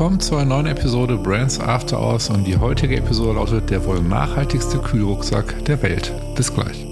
willkommen zu einer neuen Episode Brands After Hours und die heutige Episode lautet der wohl nachhaltigste Kühlrucksack der Welt. Bis gleich.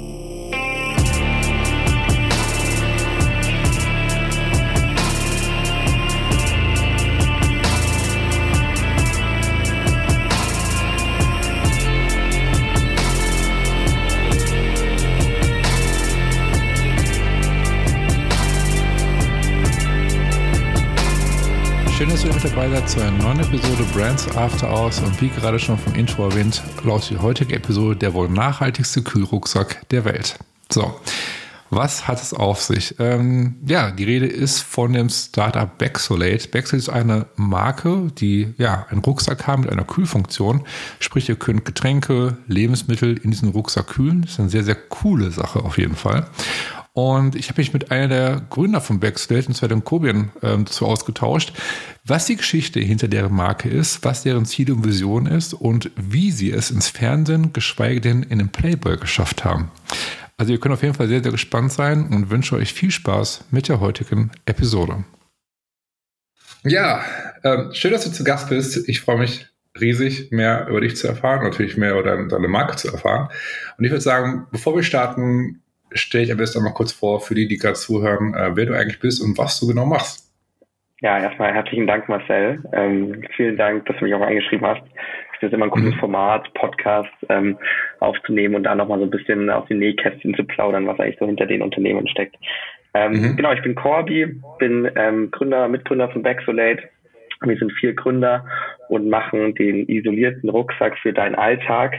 Dass ihr zu einer neuen Episode Brands After Hours und wie gerade schon vom Intro erwähnt, lautet die heutige Episode der wohl nachhaltigste Kühlrucksack der Welt. So, was hat es auf sich? Ähm, ja, die Rede ist von dem Startup Baxolate. Baxolate ist eine Marke, die ja einen Rucksack haben mit einer Kühlfunktion. Sprich, ihr könnt Getränke, Lebensmittel in diesen Rucksack kühlen. Das ist eine sehr, sehr coole Sache auf jeden Fall. Und ich habe mich mit einer der Gründer von Backstage, und zwar dem Kobian, ähm, dazu ausgetauscht, was die Geschichte hinter deren Marke ist, was deren Ziel und Vision ist und wie sie es ins Fernsehen, geschweige denn in den Playboy geschafft haben. Also ihr könnt auf jeden Fall sehr, sehr gespannt sein und wünsche euch viel Spaß mit der heutigen Episode. Ja, ähm, schön, dass du zu Gast bist. Ich freue mich riesig, mehr über dich zu erfahren, natürlich mehr über deine, deine Marke zu erfahren. Und ich würde sagen, bevor wir starten, stell ich am besten mal kurz vor, für die, die gerade zuhören, äh, wer du eigentlich bist und was du genau machst. Ja, erstmal herzlichen Dank, Marcel. Ähm, vielen Dank, dass du mich auch eingeschrieben hast. Es immer ein cooles mhm. Format, Podcast ähm, aufzunehmen und da nochmal so ein bisschen auf die Nähkästchen zu plaudern, was eigentlich so hinter den Unternehmen steckt. Ähm, mhm. Genau, ich bin Corby, bin ähm, Gründer, Mitgründer von Backsolate. Wir sind vier Gründer und machen den isolierten Rucksack für deinen Alltag.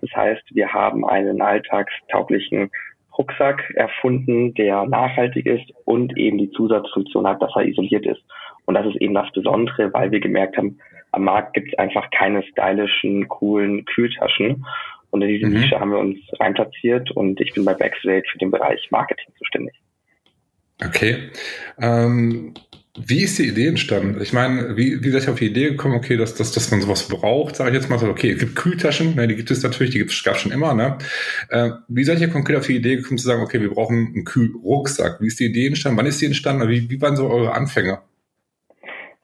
Das heißt, wir haben einen alltagstauglichen Rucksack erfunden, der nachhaltig ist und eben die Zusatzfunktion hat, dass er isoliert ist. Und das ist eben das Besondere, weil wir gemerkt haben, am Markt gibt es einfach keine stylischen, coolen Kühltaschen. Und in diese mhm. Nische haben wir uns reinplatziert und ich bin bei Backstage für den Bereich Marketing zuständig. Okay. Ähm, wie ist die Idee entstanden? Ich meine, wie, wie seid ihr auf die Idee gekommen, okay, dass, dass, dass man sowas braucht, sage ich jetzt mal so, okay, es gibt Kühltaschen, ne, die gibt es natürlich, die gab es schon immer, ne? Äh, wie seid ihr konkret auf die Idee gekommen zu sagen, okay, wir brauchen einen Kühlrucksack? Wie ist die Idee entstanden? Wann ist die entstanden? Wie, wie waren so eure Anfänge?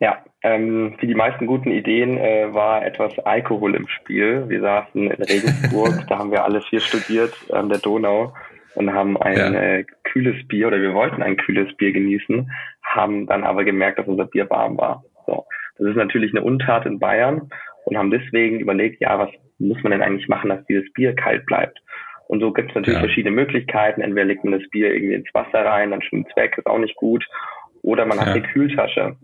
Ja, ähm, wie die meisten guten Ideen äh, war etwas Alkohol im Spiel. Wir saßen in Regensburg, da haben wir alle vier studiert an der Donau und haben ein ja. äh, kühles Bier oder wir wollten ein kühles Bier genießen, haben dann aber gemerkt, dass unser Bier warm war. So. Das ist natürlich eine Untat in Bayern und haben deswegen überlegt, ja, was muss man denn eigentlich machen, dass dieses Bier kalt bleibt? Und so gibt es natürlich ja. verschiedene Möglichkeiten. Entweder legt man das Bier irgendwie ins Wasser rein, dann schwimmt es weg, ist auch nicht gut. Oder man ja. hat eine Kühltasche.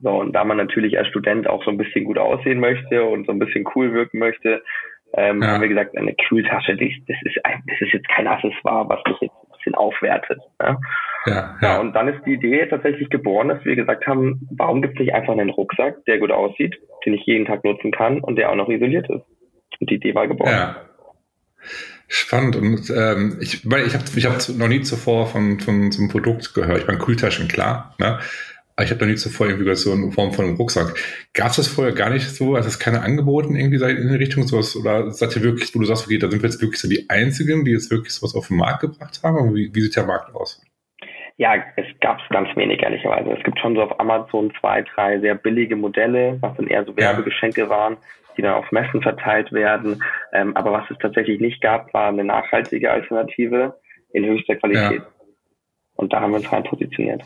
So, und da man natürlich als Student auch so ein bisschen gut aussehen möchte und so ein bisschen cool wirken möchte, ähm, ja. haben wir gesagt, eine Kühltasche, das ist, ein, das ist jetzt kein Accessoire, was mich jetzt ein bisschen aufwertet. Ne? Ja, ja. ja, und dann ist die Idee tatsächlich geboren, dass wir gesagt haben, warum gibt es nicht einfach einen Rucksack, der gut aussieht, den ich jeden Tag nutzen kann und der auch noch isoliert ist. Und die Idee war geboren. Ja. Spannend. Und ähm, ich, ich habe ich hab noch nie zuvor von, von so einem Produkt gehört. Ich meine, Kühltaschen, klar. Ne? Ich habe da nie zuvor irgendwie so eine Form von einem Rucksack. Gab es das vorher gar nicht so? Also es keine angeboten irgendwie in die Richtung sowas? Oder seid ihr wirklich, wo du sagst, okay, da sind wir jetzt wirklich so die Einzigen, die jetzt wirklich sowas auf den Markt gebracht haben? Wie, wie sieht der Markt aus? Ja, es gab es ganz wenig, ehrlicherweise. Es gibt schon so auf Amazon zwei, drei sehr billige Modelle, was dann eher so Werbegeschenke ja. waren, die dann auf Messen verteilt werden. Ähm, aber was es tatsächlich nicht gab, war eine nachhaltige Alternative in höchster Qualität. Ja. Und da haben wir uns rein positioniert.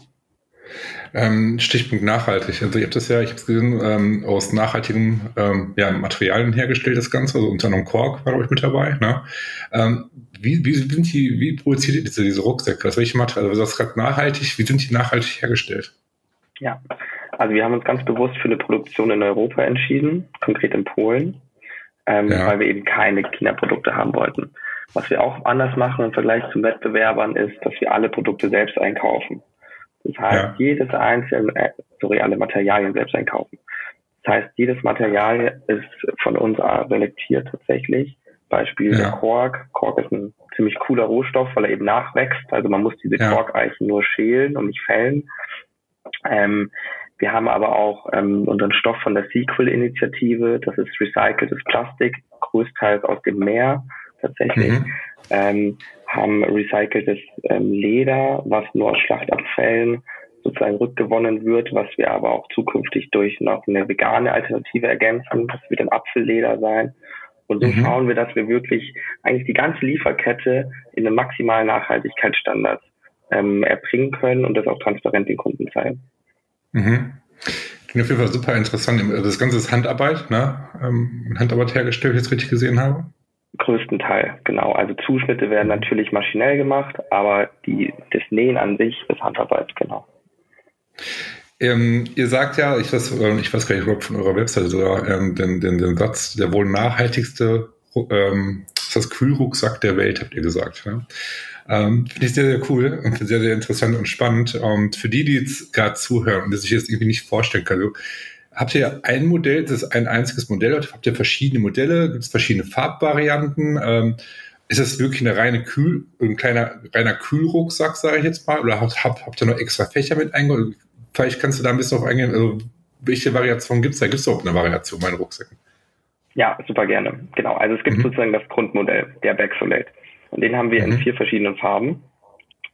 Ähm, Stichpunkt nachhaltig. Also ich habe das ja, ich habe es gesehen, ähm, aus nachhaltigen ähm, ja, Materialien hergestellt, das Ganze. Also unter anderem Kork war, glaube ich, mit dabei. Ne? Ähm, wie, wie sind die, wie produziert ihr diese, diese Rucksäcke? Also welche Materialien? Also du sagst gerade nachhaltig, wie sind die nachhaltig hergestellt? Ja, also wir haben uns ganz bewusst für eine Produktion in Europa entschieden, konkret in Polen, ähm, ja. weil wir eben keine China-Produkte haben wollten. Was wir auch anders machen im Vergleich zu Wettbewerbern ist, dass wir alle Produkte selbst einkaufen. Das heißt, ja. jedes einzelne, äh, sorry, alle Materialien selbst einkaufen. Das heißt, jedes Material ist von uns selektiert tatsächlich. Beispiel ja. Kork. Kork ist ein ziemlich cooler Rohstoff, weil er eben nachwächst. Also man muss diese ja. Korkeichen nur schälen und nicht fällen. Ähm, wir haben aber auch ähm, unseren Stoff von der Sequel-Initiative. Das ist recyceltes Plastik, größtenteils aus dem Meer tatsächlich. Mhm. Ähm, haben recyceltes ähm, Leder, was nur aus Schlachtabfällen sozusagen rückgewonnen wird, was wir aber auch zukünftig durch noch eine vegane Alternative ergänzen. Das wird ein Apfelleder sein. Und so mhm. schauen wir, dass wir wirklich eigentlich die ganze Lieferkette in einem maximalen Nachhaltigkeitsstandard ähm, erbringen können und das auch transparent den Kunden zeigen. Mhm. Klingt auf jeden Fall super interessant. Das Ganze ist Handarbeit, ne? Ähm, Handarbeit hergestellt, wenn ich es richtig gesehen habe. Größten Teil, genau. Also Zuschnitte werden natürlich maschinell gemacht, aber die, das Nähen an sich ist Handarbeit, genau. Ähm, ihr sagt ja, ich weiß, ich weiß gar nicht, ob von eurer Webseite sogar, ähm, den, den, den Satz, der wohl nachhaltigste ähm, ist das Kühlrucksack der Welt, habt ihr gesagt. Ne? Ähm, Finde ich sehr, sehr cool und sehr, sehr interessant und spannend. Und für die, die jetzt gerade zuhören und die sich jetzt irgendwie nicht vorstellen können, also, habt ihr ein Modell, das ist ein einziges Modell, habt ihr verschiedene Modelle, gibt es verschiedene Farbvarianten? Ähm, ist das wirklich eine reine Kühl, ein kleiner reiner Kühlrucksack, sage ich jetzt mal? Oder habt, habt, habt ihr noch extra Fächer mit eingebaut? Vielleicht kannst du da ein bisschen auf eingehen. Also, welche Variation gibt es da? Gibt es überhaupt eine Variation bei den Rucksäcken? Ja, super gerne. Genau. Also es gibt mhm. sozusagen das Grundmodell, der Backsolate. Und den haben wir mhm. in vier verschiedenen Farben,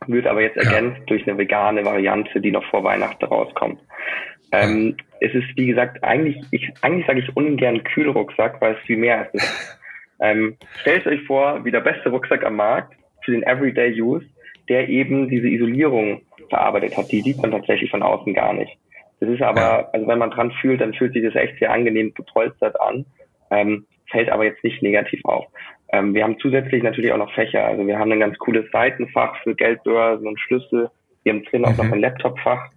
wird aber jetzt ergänzt ja. durch eine vegane Variante, die noch vor Weihnachten rauskommt. Ähm, es ist, wie gesagt, eigentlich, ich, eigentlich sage ich ungern Kühlrucksack, weil es viel mehr ist. ähm, stellt euch vor, wie der beste Rucksack am Markt für den Everyday Use, der eben diese Isolierung verarbeitet hat. Die sieht man tatsächlich von außen gar nicht. Das ist aber, ja. also wenn man dran fühlt, dann fühlt sich das echt sehr angenehm gepolstert an, ähm, fällt aber jetzt nicht negativ auf. Ähm, wir haben zusätzlich natürlich auch noch Fächer. Also wir haben ein ganz cooles Seitenfach für Geldbörsen und Schlüssel. Wir haben drin mhm. auch noch mhm. ein Laptopfach,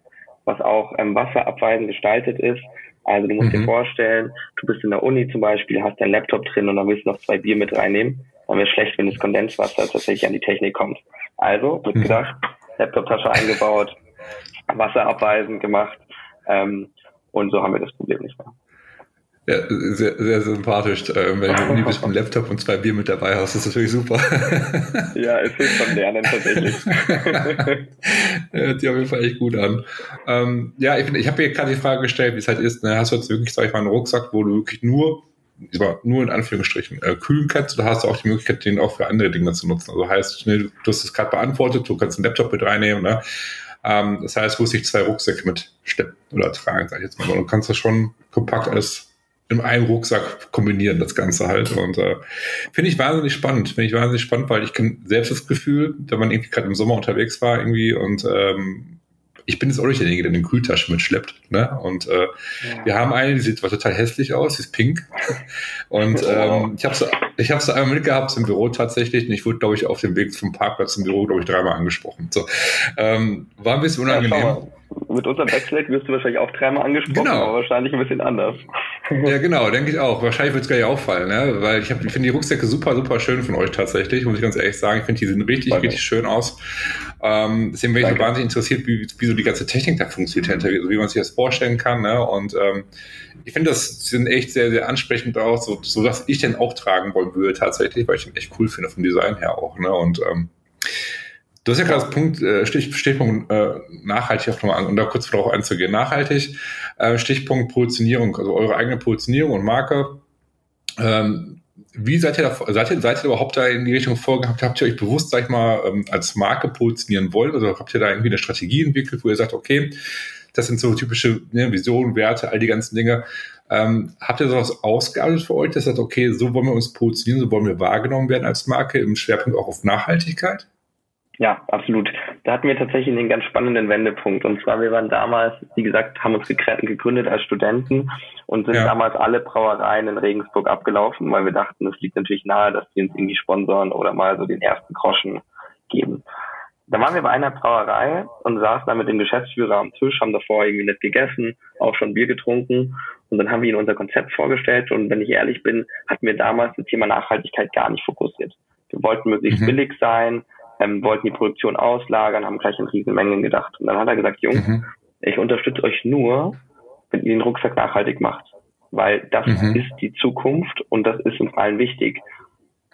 was auch ähm, wasserabweisend gestaltet ist. Also du musst mhm. dir vorstellen, du bist in der Uni zum Beispiel, hast deinen Laptop drin und dann willst du noch zwei Bier mit reinnehmen. Dann wäre schlecht, wenn das Kondenswasser tatsächlich an die Technik kommt. Also wird mhm. gedacht, Laptoptasche eingebaut, wasserabweisend gemacht ähm, und so haben wir das Problem nicht mehr. Ja, sehr, sehr sympathisch. Ähm, wenn du nie bist mit Laptop und zwei Bier mit dabei hast, ist das natürlich super. Ja, es hilft beim Lernen tatsächlich. Hört sich auf jeden Fall echt gut an. Ähm, ja, ich, ich habe mir gerade die Frage gestellt, wie es halt ist. Ne? Hast du jetzt wirklich, sag ich mal, einen Rucksack, wo du wirklich nur nur in Anführungsstrichen äh, kühlen kannst, oder hast du auch die Möglichkeit, den auch für andere Dinge zu nutzen. Also heißt, ne, du hast es gerade beantwortet, du kannst einen Laptop mit reinnehmen, ne? Ähm, das heißt, du musst nicht zwei Rucksäcke mit steppen oder tragen, sag ich jetzt mal. Du kannst das schon kompakt alles in einem Rucksack kombinieren, das Ganze halt. Und äh, finde ich wahnsinnig spannend. Finde ich wahnsinnig spannend, weil ich kenne selbst das Gefühl, wenn man irgendwie gerade im Sommer unterwegs war irgendwie und ähm, ich bin jetzt auch nicht derjenige, der eine Kühltasche mitschleppt. Ne? Und äh, ja. wir haben eine, die sieht zwar total hässlich aus, die ist pink. Und ähm, ich habe sie, ich habe sie einmal mitgehabt im Büro tatsächlich. Und ich wurde, glaube ich, auf dem Weg zum Parkplatz im Büro, glaube ich, dreimal angesprochen. So, ähm, war ein bisschen unangenehm. Ja, mit unserem Backslate wirst du wahrscheinlich auch dreimal angesprochen, genau. aber wahrscheinlich ein bisschen anders. Ja, genau, denke ich auch. Wahrscheinlich wird es gleich auffallen, ne? weil ich, ich finde die Rucksäcke super, super schön von euch tatsächlich, muss ich ganz ehrlich sagen. Ich finde, die sehen richtig, Danke. richtig schön aus. Ähm, deswegen bin ich so wahnsinnig interessiert, wie, wie so die ganze Technik da funktioniert, also wie man sich das vorstellen kann. Ne? Und ähm, ich finde, das sind echt sehr, sehr ansprechend auch, so, so dass ich den auch tragen wollen würde tatsächlich, weil ich den echt cool finde vom Design her auch. Ne? Und ähm, Du hast ja gerade das Punkt, äh, Stich, Stichpunkt äh, nachhaltig auch nochmal an, um da kurz darauf einzugehen. Nachhaltig, äh, Stichpunkt Positionierung, also eure eigene Positionierung und Marke. Ähm, wie seid ihr, da, seid, ihr, seid ihr überhaupt da in die Richtung vorgehabt? Habt ihr euch bewusst, sag ich mal, ähm, als Marke positionieren wollt? Oder habt ihr da irgendwie eine Strategie entwickelt, wo ihr sagt, okay, das sind so typische ne, Visionen, Werte, all die ganzen Dinge. Ähm, habt ihr sowas ausgearbeitet für euch, dass ihr sagt, okay, so wollen wir uns positionieren, so wollen wir wahrgenommen werden als Marke, im Schwerpunkt auch auf Nachhaltigkeit? Ja, absolut. Da hatten wir tatsächlich einen ganz spannenden Wendepunkt. Und zwar, wir waren damals, wie gesagt, haben uns gegründet als Studenten und sind ja. damals alle Brauereien in Regensburg abgelaufen, weil wir dachten, es liegt natürlich nahe, dass die uns irgendwie sponsoren oder mal so den ersten Groschen geben. Da waren wir bei einer Brauerei und saßen da mit dem Geschäftsführer am Tisch, haben davor irgendwie nicht gegessen, auch schon Bier getrunken. Und dann haben wir ihnen unser Konzept vorgestellt. Und wenn ich ehrlich bin, hatten wir damals das Thema Nachhaltigkeit gar nicht fokussiert. Wir wollten möglichst mhm. billig sein, ähm, wollten die Produktion auslagern, haben gleich in Riesenmengen gedacht. Und dann hat er gesagt, Jungs, mhm. ich unterstütze euch nur, wenn ihr den Rucksack nachhaltig macht. Weil das mhm. ist die Zukunft und das ist uns allen wichtig.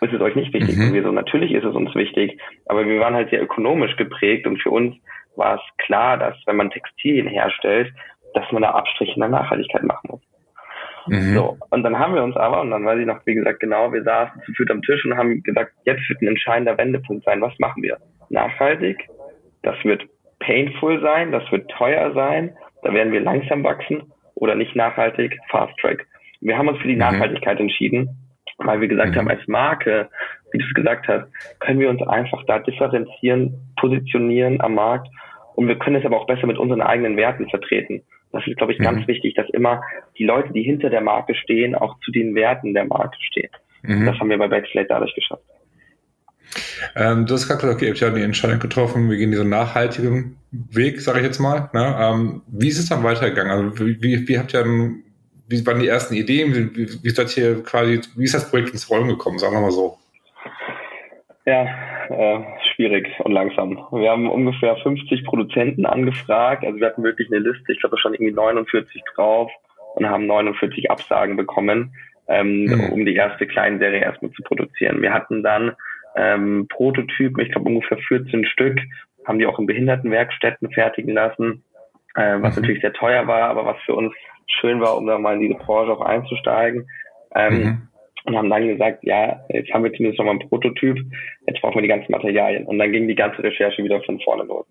Ist es euch nicht wichtig? Mhm. Und wir so, natürlich ist es uns wichtig. Aber wir waren halt sehr ökonomisch geprägt und für uns war es klar, dass wenn man Textilien herstellt, dass man da Abstriche in der Nachhaltigkeit machen muss. Mhm. So, und dann haben wir uns aber, und dann weiß ich noch, wie gesagt, genau, wir saßen zu viert am Tisch und haben gesagt, jetzt wird ein entscheidender Wendepunkt sein. Was machen wir? Nachhaltig, das wird painful sein, das wird teuer sein, da werden wir langsam wachsen oder nicht nachhaltig, Fast Track. Wir haben uns für die mhm. Nachhaltigkeit entschieden, weil wir gesagt mhm. haben, als Marke, wie du es gesagt hast, können wir uns einfach da differenzieren, positionieren am Markt und wir können es aber auch besser mit unseren eigenen Werten vertreten. Das ist, glaube ich, ganz mhm. wichtig, dass immer die Leute, die hinter der Marke stehen, auch zu den Werten der Marke stehen. Mhm. Das haben wir bei Backslate dadurch geschafft. Ähm, du hast gerade gesagt, okay, ihr habt ja die Entscheidung getroffen, wir gehen diesen nachhaltigen Weg, sage ich jetzt mal. Ne? Ähm, wie ist es dann weitergegangen? Also wie, wie, wie habt ihr dann, wie waren die ersten Ideen? Wie, wie, wie seid ihr quasi, wie ist das Projekt ins Rollen gekommen, sagen wir mal so? Ja, äh, schwierig und langsam. Wir haben ungefähr 50 Produzenten angefragt. Also wir hatten wirklich eine Liste, ich glaube, da stand irgendwie 49 drauf und haben 49 Absagen bekommen, ähm, mhm. um die erste Kleinserie erstmal zu produzieren. Wir hatten dann ähm, Prototypen, ich glaube ungefähr 14 Stück, haben die auch in Behindertenwerkstätten fertigen lassen, äh, was mhm. natürlich sehr teuer war, aber was für uns schön war, um da mal in diese Branche auch einzusteigen. Ähm, mhm. Und haben dann gesagt, ja, jetzt haben wir zumindest noch mal einen Prototyp, jetzt brauchen wir die ganzen Materialien. Und dann ging die ganze Recherche wieder von vorne los.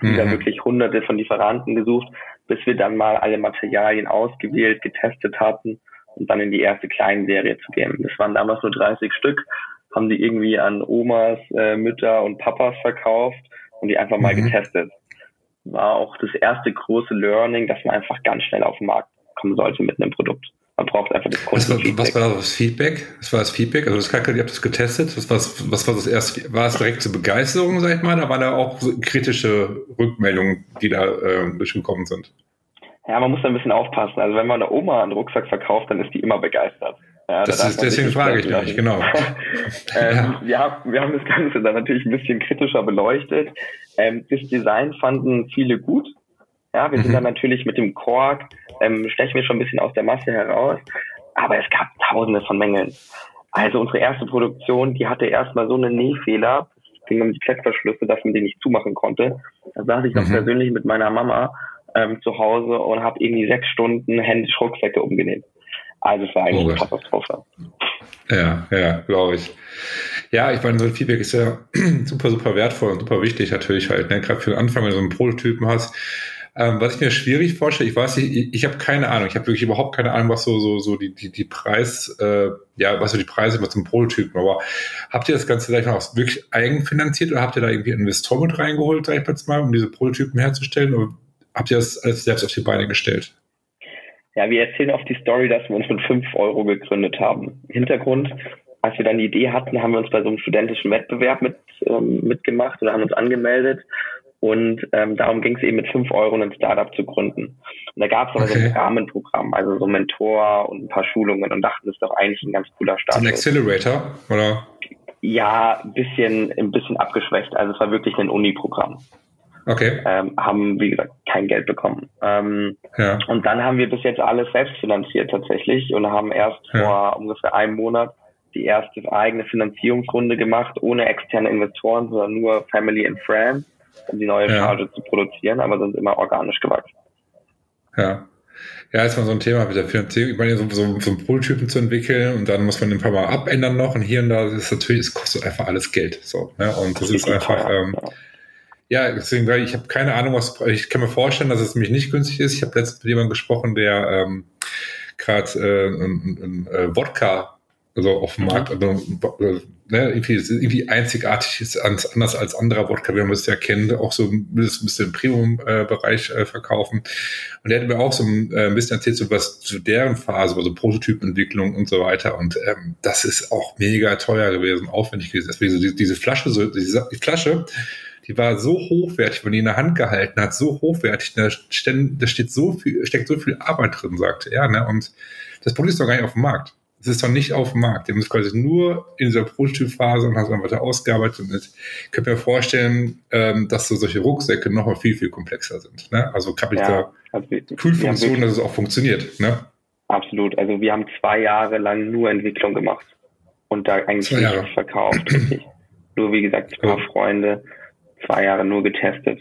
Mhm. Wieder wirklich hunderte von Lieferanten gesucht, bis wir dann mal alle Materialien ausgewählt, getestet hatten und dann in die erste Kleinserie zu gehen. Das waren damals nur 30 Stück haben die irgendwie an Omas, äh, Mütter und Papas verkauft und die einfach mal mhm. getestet. War auch das erste große Learning, dass man einfach ganz schnell auf den Markt kommen sollte mit einem Produkt. Das Kundenfeedback. Was, war, was war das Feedback? Was war das Feedback? Also das Kacke, ihr habt das getestet. Was, was, was war das erste? War es direkt zur Begeisterung, sag ich mal? Da waren da auch kritische Rückmeldungen, die da äh, durchgekommen sind? Ja, man muss da ein bisschen aufpassen. Also wenn man einer Oma einen Rucksack verkauft, dann ist die immer begeistert. Ja, das ist, deswegen frage ich dich, genau. ähm, ja. ja. wir haben das Ganze dann natürlich ein bisschen kritischer beleuchtet. Ähm, das Design fanden viele gut. Ja, wir mhm. sind dann natürlich mit dem Kork, ähm, stechen wir schon ein bisschen aus der Masse heraus, aber es gab tausende von Mängeln. Also unsere erste Produktion, die hatte erstmal so einen Nähfehler, es ging um die Klettverschlüsse, dass man die nicht zumachen konnte. Da saß ich noch mhm. persönlich mit meiner Mama ähm, zu Hause und habe irgendwie sechs Stunden händisch Rucksäcke umgenäht. Also es war eigentlich oh eine Katastrophe. Ja, ja, glaube ich. Ja, ich meine, so ein Feedback ist ja super, super wertvoll und super wichtig natürlich halt, ne? gerade für den Anfang, wenn du so einen Prototypen hast. Ähm, was ich mir schwierig vorstelle, ich weiß nicht, ich, ich habe keine Ahnung, ich habe wirklich überhaupt keine Ahnung, was so so so die die, die Preis, äh, ja, was so die Preise mit zum Prototypen. Aber habt ihr das Ganze sag ich mal, auch wirklich eigenfinanziert oder habt ihr da irgendwie Investoren mit reingeholt, sag ich jetzt mal, um diese Prototypen herzustellen? Oder habt ihr das alles selbst auf die Beine gestellt? Ja, wir erzählen oft die Story, dass wir uns mit fünf Euro gegründet haben. Hintergrund, als wir dann die Idee hatten, haben wir uns bei so einem studentischen Wettbewerb mit, ähm, mitgemacht oder haben uns angemeldet. Und ähm, darum ging es eben mit fünf Euro ein Startup zu gründen. Und da gab es okay. so ein Rahmenprogramm, also so ein Mentor und ein paar Schulungen und dachten, das ist doch eigentlich ein ganz cooler Start. Ein Accelerator, oder? Ja, ein bisschen, ein bisschen abgeschwächt. Also es war wirklich ein Uni-Programm. Okay. Ähm, haben, wie gesagt, kein Geld bekommen. Ähm, ja. Und dann haben wir bis jetzt alles selbst finanziert tatsächlich und haben erst ja. vor ungefähr einem Monat die erste eigene Finanzierungsrunde gemacht, ohne externe Investoren, sondern nur Family and Friends, um die neue ja. Charge zu produzieren, aber sind immer organisch gewachsen. Ja. Ja, ist mal so ein Thema mit der Finanzierung. Ich meine, so, so, so einen Prototypen zu entwickeln und dann muss man ein paar Mal abändern noch und hier und da, ist natürlich, es kostet einfach alles Geld. So, ne? Und das, das ist einfach, ähm, ja. Deswegen sage ich, ich habe keine Ahnung, was ich kann mir vorstellen, dass es nämlich nicht günstig ist. Ich habe letztens mit jemandem gesprochen, der ähm, gerade äh, ein, ein, ein äh, Wodka also auf dem Markt, also, äh, ne, irgendwie, irgendwie einzigartig ist anders als anderer Wodka, wie man es ja kennt, auch so ein bisschen im Premium-Bereich äh, verkaufen. Und der hat mir auch so ein, äh, ein bisschen erzählt, so was zu deren Phase, also Prototypenentwicklung und so weiter. Und ähm, das ist auch mega teuer gewesen, aufwendig gewesen. Deswegen so diese, diese Flasche, so diese, die Flasche, die war so hochwertig, wenn die in der Hand gehalten hat, so hochwertig, da, da steht so viel, steckt so viel Arbeit drin, sagte er. Ne? Und das Produkt ist doch gar nicht auf dem Markt. Es ist doch nicht auf dem Markt. Die haben es quasi nur in dieser Prototypphase und haben es dann weiter ausgearbeitet. Und ich könnte mir vorstellen, ähm, dass so solche Rucksäcke noch mal viel, viel komplexer sind. Ne? Also Kapital, ja, also Kühlfunktion, dass es auch funktioniert. Ne? Absolut. Also wir haben zwei Jahre lang nur Entwicklung gemacht und da eigentlich nichts verkauft. Nur wie gesagt, ein paar ja. Freunde zwei Jahre nur getestet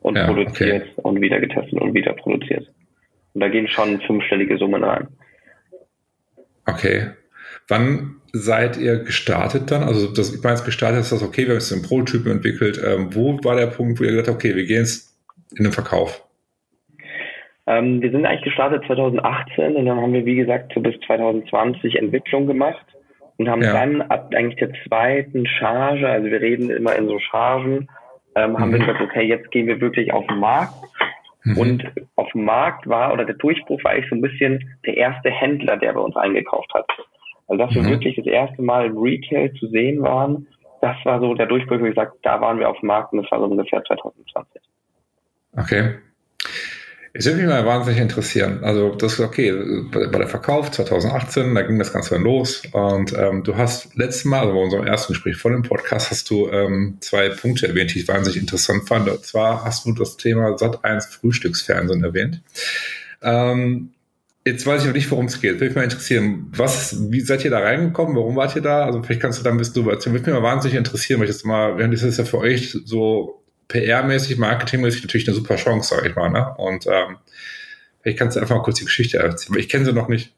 und ja, produziert okay. und wieder getestet und wieder produziert. Und da gehen schon fünfstellige Summen rein. Okay. Wann seid ihr gestartet dann? Also das, ich meine, jetzt gestartet ist das okay, wir haben jetzt einen Prototypen entwickelt. Ähm, wo war der Punkt, wo ihr gesagt habt, okay, wir gehen jetzt in den Verkauf? Ähm, wir sind eigentlich gestartet 2018 und dann haben wir, wie gesagt, so bis 2020 Entwicklung gemacht und haben ja. dann ab eigentlich der zweiten Charge, also wir reden immer in so Chargen, ähm, mhm. haben wir mhm. gesagt, okay, jetzt gehen wir wirklich auf den Markt. Mhm. Und auf dem Markt war, oder der Durchbruch war eigentlich so ein bisschen der erste Händler, der bei uns eingekauft hat. Also dass mhm. wir wirklich das erste Mal im Retail zu sehen waren, das war so der Durchbruch, wo ich sage, da waren wir auf dem Markt und das war so ungefähr 2020. Okay. Es würde mich mal wahnsinnig interessieren. Also, das ist okay. Bei, der Verkauf 2018, da ging das Ganze dann los. Und ähm, du hast letztes Mal, also bei unserem ersten Gespräch vor dem Podcast, hast du ähm, zwei Punkte erwähnt, die ich wahnsinnig interessant fand. Und zwar hast du das Thema Sat1 Frühstücksfernsehen erwähnt. Ähm, jetzt weiß ich noch nicht, worum es geht. Würde mich mal interessieren, was, wie seid ihr da reingekommen? Warum wart ihr da? Also, vielleicht kannst du da ein bisschen drüber erzählen. Würde mich mal wahnsinnig interessieren, weil ich das mal, während das ist ja für euch so PR-mäßig, marketingmäßig natürlich eine super Chance, sage ich mal. Ne? Und ähm, vielleicht kannst du einfach mal kurz die Geschichte erzählen. Ich kenne sie noch nicht.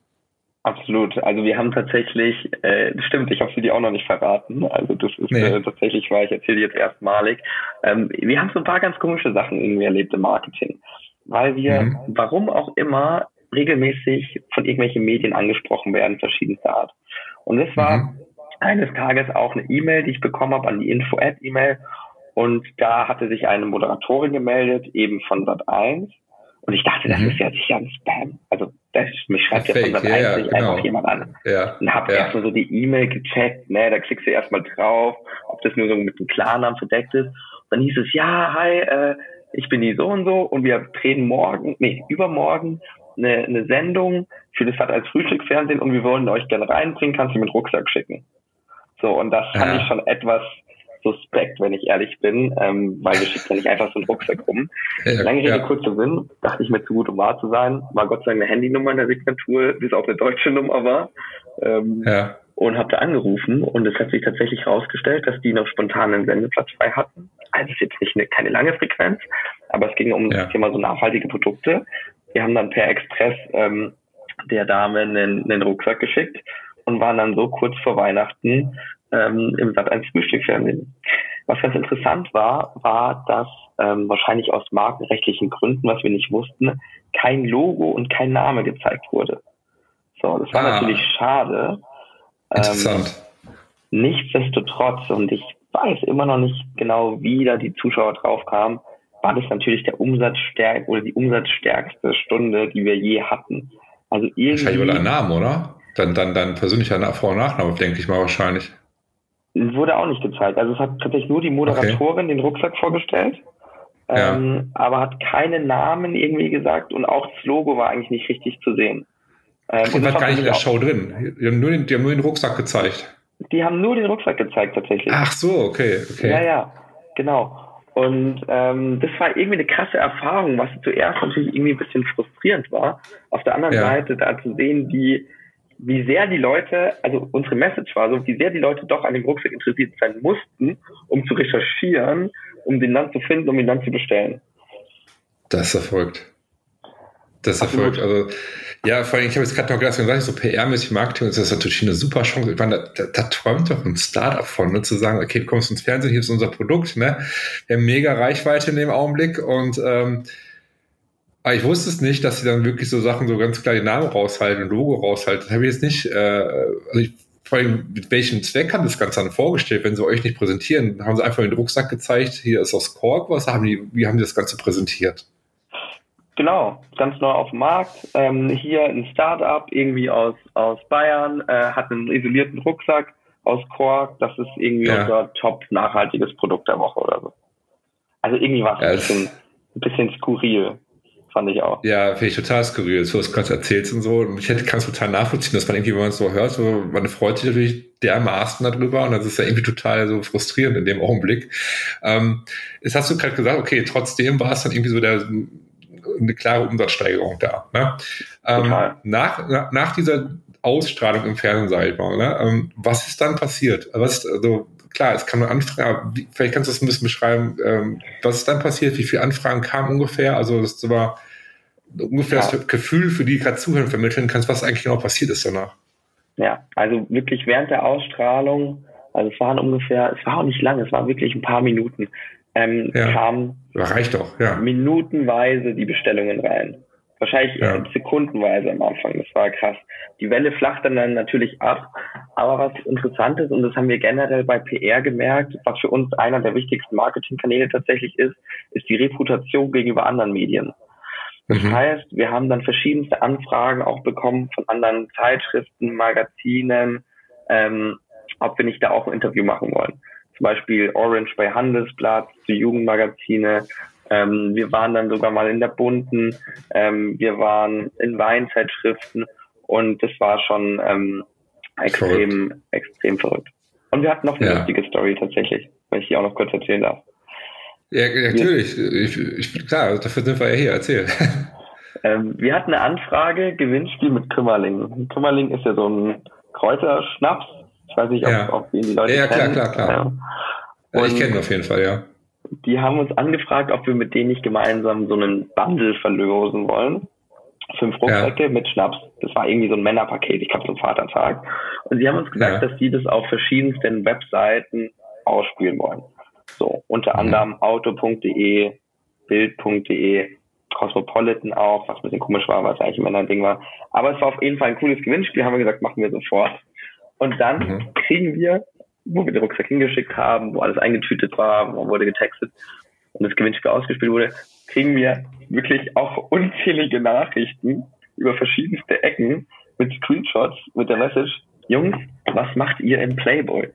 Absolut. Also wir haben tatsächlich, äh, stimmt, ich habe sie dir auch noch nicht verraten. Also das ist nee. äh, tatsächlich, weil ich erzähle jetzt erstmalig. Ähm, wir haben so ein paar ganz komische Sachen irgendwie erlebt im Marketing, weil wir, mhm. warum auch immer, regelmäßig von irgendwelchen Medien angesprochen werden, verschiedenster Art. Und das war mhm. eines Tages auch eine E-Mail, die ich bekommen habe an die Info-Ad-E-Mail und da hatte sich eine Moderatorin gemeldet, eben von Sat 1. Und ich dachte, das mhm. ist ja sicher ein Spam. Also das, mich schreibt ja von Sat 1 ja, nicht genau. einfach jemand an. Ja, und habe ja. erstmal so die E-Mail gecheckt, ne, da klickst du erstmal drauf, ob das nur so mit dem Klarnamen verdeckt ist. Und dann hieß es, ja, hi, äh, ich bin die so und so und wir drehen morgen, nee, übermorgen eine, eine Sendung für das Sat 1 Frühstücksfernsehen und wir wollen euch gerne reinbringen, kannst du mit Rucksack schicken. So, und das fand ja. ich schon etwas suspekt, wenn ich ehrlich bin, ähm, weil wir schicken ja nicht einfach so einen Rucksack rum. Ja, Lange Rede, ja. kurzer Sinn, dachte ich mir zu gut, um wahr zu sein, war Gott sei Dank eine Handynummer in der Signatur, bis auch eine deutsche Nummer war. Ähm, ja. Und habe da angerufen und es hat sich tatsächlich herausgestellt, dass die noch spontan einen Sendeplatz frei hatten. Also es ist jetzt nicht eine, keine lange Frequenz, aber es ging um das Thema so nachhaltige Produkte. Wir haben dann per Express ähm, der Dame einen, einen Rucksack geschickt und waren dann so kurz vor Weihnachten ähm, im Sat 1 Frühstückfernsehen. Was ganz interessant war, war, dass ähm, wahrscheinlich aus markenrechtlichen Gründen, was wir nicht wussten, kein Logo und kein Name gezeigt wurde. So, das war ah, natürlich schade. Interessant. Ähm, nichtsdestotrotz, und ich weiß immer noch nicht genau, wie da die Zuschauer drauf kamen, war das natürlich der Umsatzstärk oder die umsatzstärkste Stunde, die wir je hatten. Also irgendwie. Wahrscheinlich wohl ein Name, oder? Dann, dann, dann persönlicher Vor- und Nachname, denke ich mal wahrscheinlich. Wurde auch nicht gezeigt. Also es hat tatsächlich nur die Moderatorin okay. den Rucksack vorgestellt, ja. ähm, aber hat keinen Namen irgendwie gesagt und auch das Logo war eigentlich nicht richtig zu sehen. Ähm, und war gar nicht in der Show drin. Die haben, nur den, die haben nur den Rucksack gezeigt. Die haben nur den Rucksack gezeigt tatsächlich. Ach so, okay, okay. Ja, ja, genau. Und ähm, das war irgendwie eine krasse Erfahrung, was zuerst natürlich irgendwie ein bisschen frustrierend war. Auf der anderen ja. Seite da zu sehen, die wie sehr die Leute, also unsere Message war so, wie sehr die Leute doch an dem Rucksack interessiert sein mussten, um zu recherchieren, um den dann zu finden, um ihn dann zu bestellen. Das ist erfolgt. Das ist erfolgt. Also, ja, vor allem, ich habe jetzt gerade noch gedacht, wenn sagst, so PR-mäßig Marketing, das ist natürlich eine super Chance. Ich meine, da, da, da träumt doch ein Startup von, ne, zu sagen, okay, du kommst ins Fernsehen, hier ist unser Produkt, ne? Wir haben mega Reichweite in dem Augenblick und ähm, aber ich wusste es nicht, dass sie dann wirklich so Sachen, so ganz klar den Namen raushalten, ein Logo raushalten. Das habe ich jetzt nicht, äh, also ich, vor allem mit welchem Zweck haben das Ganze dann vorgestellt, wenn sie euch nicht präsentieren? Haben sie einfach den Rucksack gezeigt, hier ist aus Kork, was haben die, wie haben die das Ganze präsentiert? Genau, ganz neu auf dem Markt. Ähm, hier ein Startup irgendwie aus, aus Bayern, äh, hat einen isolierten Rucksack aus Kork. Das ist irgendwie ja. unser top nachhaltiges Produkt der Woche oder so. Also irgendwie war es ja, ein, bisschen, ein bisschen skurril fand ich auch. Ja, finde ich total skurril, so was du gerade erzählst und so. Und ich hätte, kann es total nachvollziehen, dass man irgendwie, wenn man es so hört, so, man freut sich natürlich dermaßen darüber und das ist ja irgendwie total so frustrierend in dem Augenblick. Ähm, jetzt hast du gerade gesagt, okay, trotzdem war es dann irgendwie so der, eine klare Umsatzsteigerung da. Ne? Ähm, nach, nach, nach dieser Ausstrahlung im Fernsehen, sag ich mal, ne? Ähm, was ist dann passiert? Was also, klar, es kann man Anfragen, aber wie, vielleicht kannst du das ein bisschen beschreiben, ähm, was ist dann passiert, wie viele Anfragen kamen ungefähr? Also das war ungefähr ja. das Gefühl, für die gerade zuhören, vermitteln kannst, was eigentlich genau passiert ist danach. Ja, also wirklich während der Ausstrahlung, also es waren ungefähr, es war auch nicht lang, es war wirklich ein paar Minuten, ähm, ja. kamen reicht doch, ja. minutenweise die Bestellungen rein. Wahrscheinlich ja. sekundenweise am Anfang. Das war krass. Die Welle flacht dann, dann natürlich ab. Aber was interessant ist, und das haben wir generell bei PR gemerkt, was für uns einer der wichtigsten Marketingkanäle tatsächlich ist, ist die Reputation gegenüber anderen Medien. Das mhm. heißt, wir haben dann verschiedenste Anfragen auch bekommen von anderen Zeitschriften, Magazinen, ähm, ob wir nicht da auch ein Interview machen wollen. Zum Beispiel Orange bei Handelsblatt, die Jugendmagazine, ähm, wir waren dann sogar mal in der Bunten, ähm, wir waren in Weinzeitschriften und das war schon ähm, extrem, verrückt. extrem verrückt. Und wir hatten noch eine ja. lustige Story tatsächlich, wenn ich die auch noch kurz erzählen darf. Ja, natürlich. Ich, ich, klar, dafür sind wir ja hier. Erzähl. Ähm, wir hatten eine Anfrage, Gewinnspiel mit Kümmerling. Kümmerling ist ja so ein Kräuterschnaps. Ich weiß nicht, ob, ja. ob die Leute ja, ja, kennen. Ja, klar, klar, klar. Ja. ich kenne auf jeden Fall, ja die haben uns angefragt, ob wir mit denen nicht gemeinsam so einen Bundle verlosen wollen. Fünf Rucksäcke ja. mit Schnaps. Das war irgendwie so ein Männerpaket, ich glaube zum Vatertag. Und sie haben uns gesagt, ja. dass sie das auf verschiedensten Webseiten ausspielen wollen. So, unter mhm. anderem auto.de, bild.de, Cosmopolitan auch, was ein bisschen komisch war, was eigentlich ein Männerding war. Aber es war auf jeden Fall ein cooles Gewinnspiel, haben wir gesagt, machen wir sofort. Und dann mhm. kriegen wir wo wir den Rucksack hingeschickt haben, wo alles eingetütet war, wo wurde getextet und das Gewinnspiel ausgespielt wurde, kriegen wir wirklich auch unzählige Nachrichten über verschiedenste Ecken mit Screenshots, mit der Message, Jungs, was macht ihr im Playboy?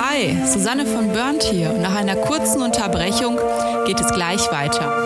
Hi, Susanne von Burnt hier nach einer kurzen Unterbrechung geht es gleich weiter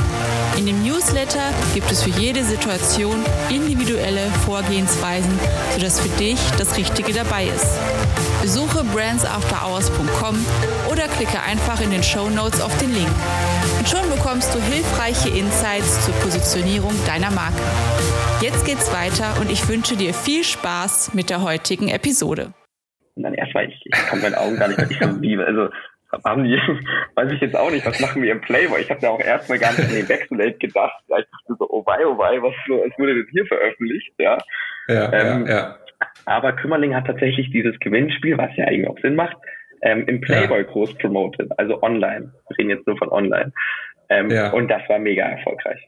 In dem Newsletter gibt es für jede Situation individuelle Vorgehensweisen, sodass für dich das Richtige dabei ist. Besuche brandsafterhours.com oder klicke einfach in den Show Notes auf den Link. Und schon bekommst du hilfreiche Insights zur Positionierung deiner Marke. Jetzt geht's weiter und ich wünsche dir viel Spaß mit der heutigen Episode. Und dann erst mal, ich, ich kann meinen Augen gar nicht ich liebe, also haben die, weiß ich jetzt auch nicht, was machen wir im Playboy? Ich habe ja auch erstmal gar nicht an den Wechsellate gedacht. Ich dachte so, oh wei, oh wei, was, was wurde denn hier veröffentlicht? Ja, ja, ähm, ja, ja. Aber Kümmerling hat tatsächlich dieses Gewinnspiel, was ja eigentlich auch Sinn macht, ähm, im Playboy ja. groß promoted, also online. Wir reden jetzt nur von online. Ähm, ja. Und das war mega erfolgreich.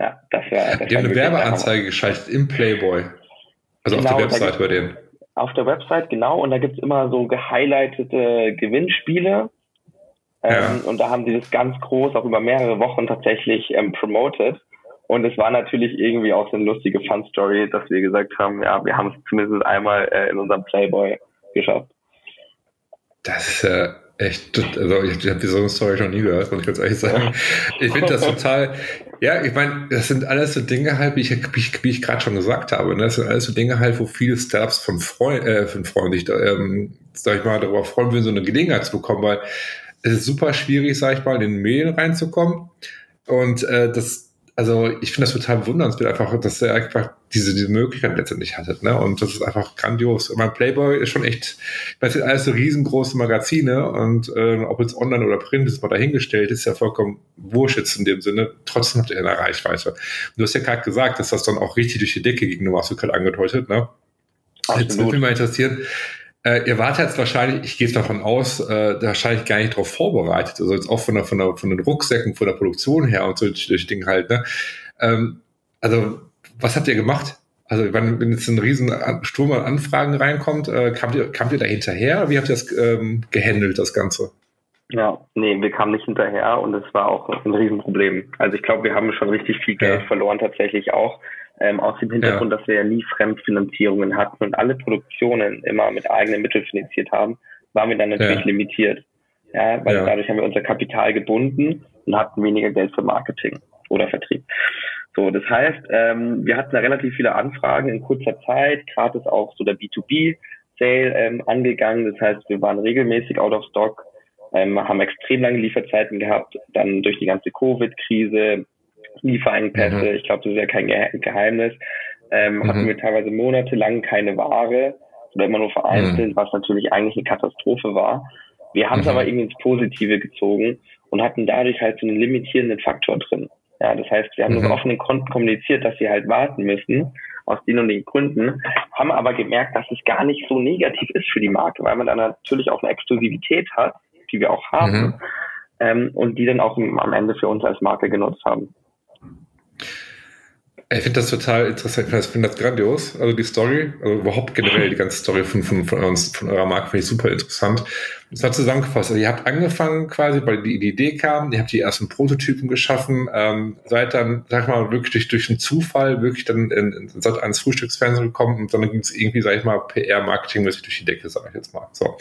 Ja, das war. Das die haben eine Werbeanzeige geschaltet im Playboy. Also genau, auf der Website bei denen. Auf der Website, genau. Und da gibt's immer so gehighlightete Gewinnspiele ähm, Und da haben sie das ganz groß auch über mehrere Wochen tatsächlich ähm, promoted. Und es war natürlich irgendwie auch so eine lustige Fun-Story, dass wir gesagt haben, ja, wir haben es zumindest einmal äh, in unserem Playboy geschafft. Das ist ja echt, also ich, ich habe so eine Story schon nie gehört, muss ich ganz ehrlich sagen. Ich finde das total, ja, ich meine, das sind alles so Dinge halt, wie ich, wie ich, wie ich gerade schon gesagt habe, ne? das sind alles so Dinge halt, wo viele Startups von Freunden, äh, von Freunden sich, ähm, sag ich mal, darüber freuen würden, so eine Gelegenheit zu bekommen, weil es ist super schwierig, sag ich mal, in den Medien reinzukommen. Und äh, das, also ich finde das total bewundernswert, einfach, dass er einfach diese, diese Möglichkeit letztendlich hatte. Ne? Und das ist einfach grandios. Mein Playboy ist schon echt, ich weiß nicht, alles so riesengroße Magazine und äh, ob jetzt online oder print ist mal dahingestellt, ist ja vollkommen wurscht jetzt in dem Sinne. Trotzdem hat er eine Reichweite. du hast ja gerade gesagt, dass das dann auch richtig durch die Decke ging, du hast du gerade angedeutet. Ne? Absolut. Jetzt würde mich mal interessieren, äh, ihr wart jetzt wahrscheinlich, ich gehe davon aus, äh, wahrscheinlich gar nicht darauf vorbereitet. Also jetzt auch von, der, von, der, von den Rucksäcken, von der Produktion her und solche, solche Dinge halt. Ne? Ähm, also, was habt ihr gemacht? Also wenn, wenn jetzt ein riesen Sturm an Anfragen reinkommt, äh, kamt, ihr, kamt ihr da hinterher? Wie habt ihr das ähm, gehandelt, das Ganze? Ja, nee, wir kamen nicht hinterher und es war auch ein Riesenproblem. Also ich glaube, wir haben schon richtig viel Geld ja. verloren tatsächlich auch. Ähm, aus dem Hintergrund, ja. dass wir ja nie Fremdfinanzierungen hatten und alle Produktionen immer mit eigenen Mitteln finanziert haben, waren wir dann natürlich ja. limitiert. Ja, weil dadurch haben wir unser Kapital gebunden und hatten weniger Geld für Marketing oder Vertrieb. So, das heißt, ähm, wir hatten da relativ viele Anfragen in kurzer Zeit. Gerade ist auch so der B2B-Sale ähm, angegangen. Das heißt, wir waren regelmäßig out of stock, ähm, haben extrem lange Lieferzeiten gehabt. Dann durch die ganze Covid-Krise, Lieferengpässe, mhm. ich glaube, das ist ja kein Geheimnis, ähm, mhm. hatten wir teilweise monatelang keine Ware oder immer nur vereinzelt, mhm. was natürlich eigentlich eine Katastrophe war. Wir haben es mhm. aber irgendwie ins Positive gezogen und hatten dadurch halt so einen limitierenden Faktor drin. Ja, das heißt, wir haben mhm. auf offenen Konten kommuniziert, dass sie halt warten müssen, aus den und den Gründen, haben aber gemerkt, dass es gar nicht so negativ ist für die Marke, weil man dann natürlich auch eine Exklusivität hat, die wir auch haben, mhm. ähm, und die dann auch am Ende für uns als Marke genutzt haben. Ich finde das total interessant, ich finde das grandios. Also die Story, also überhaupt generell die ganze Story von, von, von, uns, von eurer Marke finde ich super interessant. Das war zusammengefasst. Also ihr habt angefangen quasi, weil die, die Idee kam, ihr habt die ersten Prototypen geschaffen, ähm, seid dann, sag ich mal, wirklich durch, durch einen Zufall wirklich dann in, in, in ans Frühstücksfernsehen gekommen und dann ging es irgendwie, sag ich mal, PR-Marketing-mäßig durch die Decke, sage ich jetzt mal. So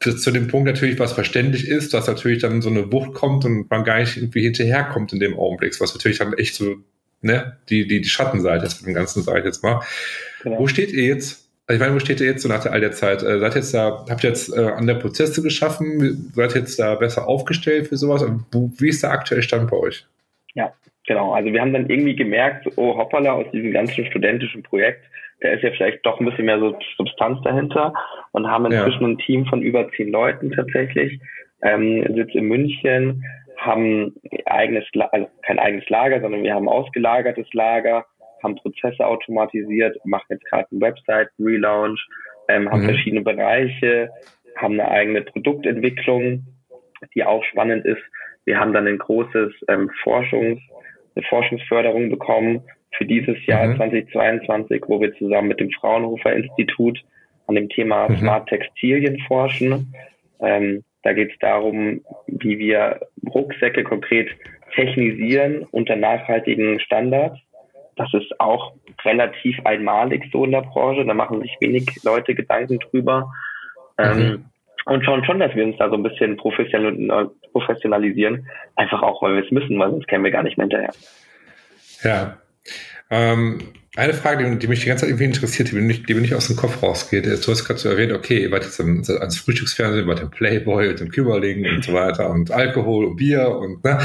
zu dem Punkt natürlich, was verständlich ist, dass natürlich dann so eine Wucht kommt und man gar nicht irgendwie hinterherkommt in dem Augenblick, was natürlich dann echt so ne, die, die, die Schattenseite ist von dem Ganzen, sage ich jetzt mal. Genau. Wo steht ihr jetzt? Also ich meine, wo steht ihr jetzt so nach all der Zeit? Äh, seid jetzt da, habt ihr jetzt äh, an der Prozesse geschaffen? Seid ihr jetzt da besser aufgestellt für sowas? Wo, wie ist der aktuelle Stand bei euch? Ja, genau. Also wir haben dann irgendwie gemerkt, oh hoppala, aus diesem ganzen studentischen Projekt, da ist ja vielleicht doch ein bisschen mehr so Substanz dahinter und haben inzwischen ja. ein Team von über zehn Leuten tatsächlich, ähm, sitzt in München, haben eigenes, also kein eigenes Lager, sondern wir haben ausgelagertes Lager, haben Prozesse automatisiert, machen jetzt gerade einen Website-Relaunch, ähm, haben mhm. verschiedene Bereiche, haben eine eigene Produktentwicklung, die auch spannend ist. Wir haben dann ein großes ähm, Forschungs, eine Forschungsförderung bekommen für dieses Jahr mhm. 2022, wo wir zusammen mit dem Fraunhofer Institut an dem Thema mhm. Smart Textilien forschen. Ähm, da geht es darum, wie wir Rucksäcke konkret technisieren unter nachhaltigen Standards. Das ist auch relativ einmalig so in der Branche. Da machen sich wenig Leute Gedanken drüber. Ähm, mhm. Ähm, und schauen schon, dass wir uns da so ein bisschen professionalisieren. Einfach auch, weil wir es müssen, weil sonst kämen wir gar nicht mehr hinterher. Ja. Ähm, eine Frage, die, die, mich die ganze Zeit irgendwie interessiert, die mir nicht, die mir nicht aus dem Kopf rausgeht. Du hast gerade so erwähnt, okay, ihr wart jetzt ans Frühstücksfernsehen, wart im Playboy und im Küberling und so weiter und Alkohol und Bier und, ne?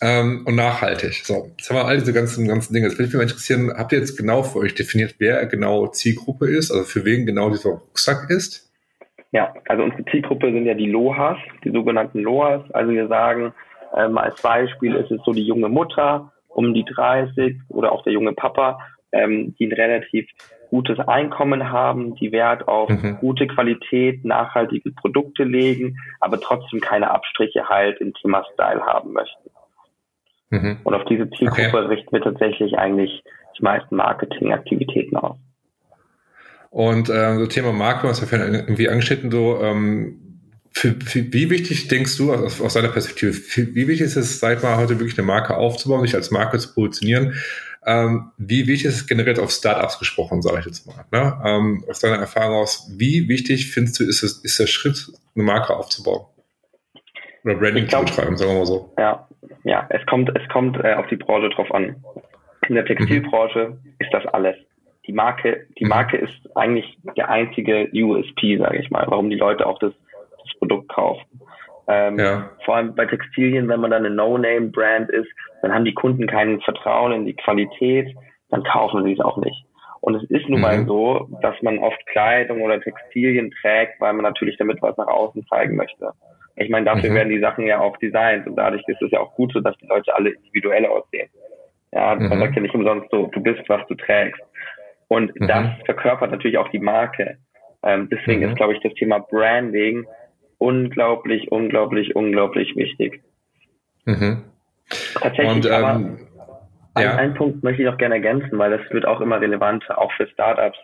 Ähm, und nachhaltig. So, jetzt haben wir all diese ganzen, ganzen Dinge. Jetzt würde mich mal interessieren, habt ihr jetzt genau für euch definiert, wer genau Zielgruppe ist, also für wen genau dieser Rucksack ist? Ja, also unsere Zielgruppe sind ja die Lohas, die sogenannten Lohas. Also wir sagen, ähm, als Beispiel ist es so die junge Mutter, um die 30 oder auch der junge Papa, ähm, die ein relativ gutes Einkommen haben, die Wert auf mhm. gute Qualität, nachhaltige Produkte legen, aber trotzdem keine Abstriche halt im Thema Style haben möchten. Mhm. Und auf diese Zielgruppe okay. richten wir tatsächlich eigentlich die meisten Marketingaktivitäten aus. Und äh, so Thema Marke, was wir vorhin irgendwie angeschnitten, so ähm, für, für, wie wichtig denkst du aus, aus deiner Perspektive, für, wie wichtig ist es, sag mal, heute wirklich eine Marke aufzubauen, sich als Marke zu positionieren? Ähm, wie wichtig ist es generell auf Startups gesprochen, sage ich jetzt mal? Ne? Ähm, aus deiner Erfahrung aus, wie wichtig findest du, ist, es, ist der Schritt, eine Marke aufzubauen? Oder Branding glaub, zu betreiben, sagen wir mal so. Ja, ja es kommt, es kommt äh, auf die Branche drauf an. In der Textilbranche mhm. ist das alles. Die Marke, die mhm. Marke ist eigentlich der einzige USP, sage ich mal, warum die Leute auch das Produkt kaufen. Ähm, ja. Vor allem bei Textilien, wenn man dann eine No-Name-Brand ist, dann haben die Kunden kein Vertrauen in die Qualität, dann kaufen sie es auch nicht. Und es ist nun mhm. mal so, dass man oft Kleidung oder Textilien trägt, weil man natürlich damit was nach außen zeigen möchte. Ich meine, dafür mhm. werden die Sachen ja auch designt und dadurch ist es ja auch gut so, dass die Leute alle individuell aussehen. Ja, mhm. man sagt ja nicht umsonst so, du bist, was du trägst. Und mhm. das verkörpert natürlich auch die Marke. Ähm, deswegen ist, mhm. glaube ich, das Thema Branding unglaublich, unglaublich, unglaublich wichtig. Mhm. Tatsächlich, Und, ähm, ja. einen Punkt möchte ich noch gerne ergänzen, weil das wird auch immer relevanter, auch für Startups.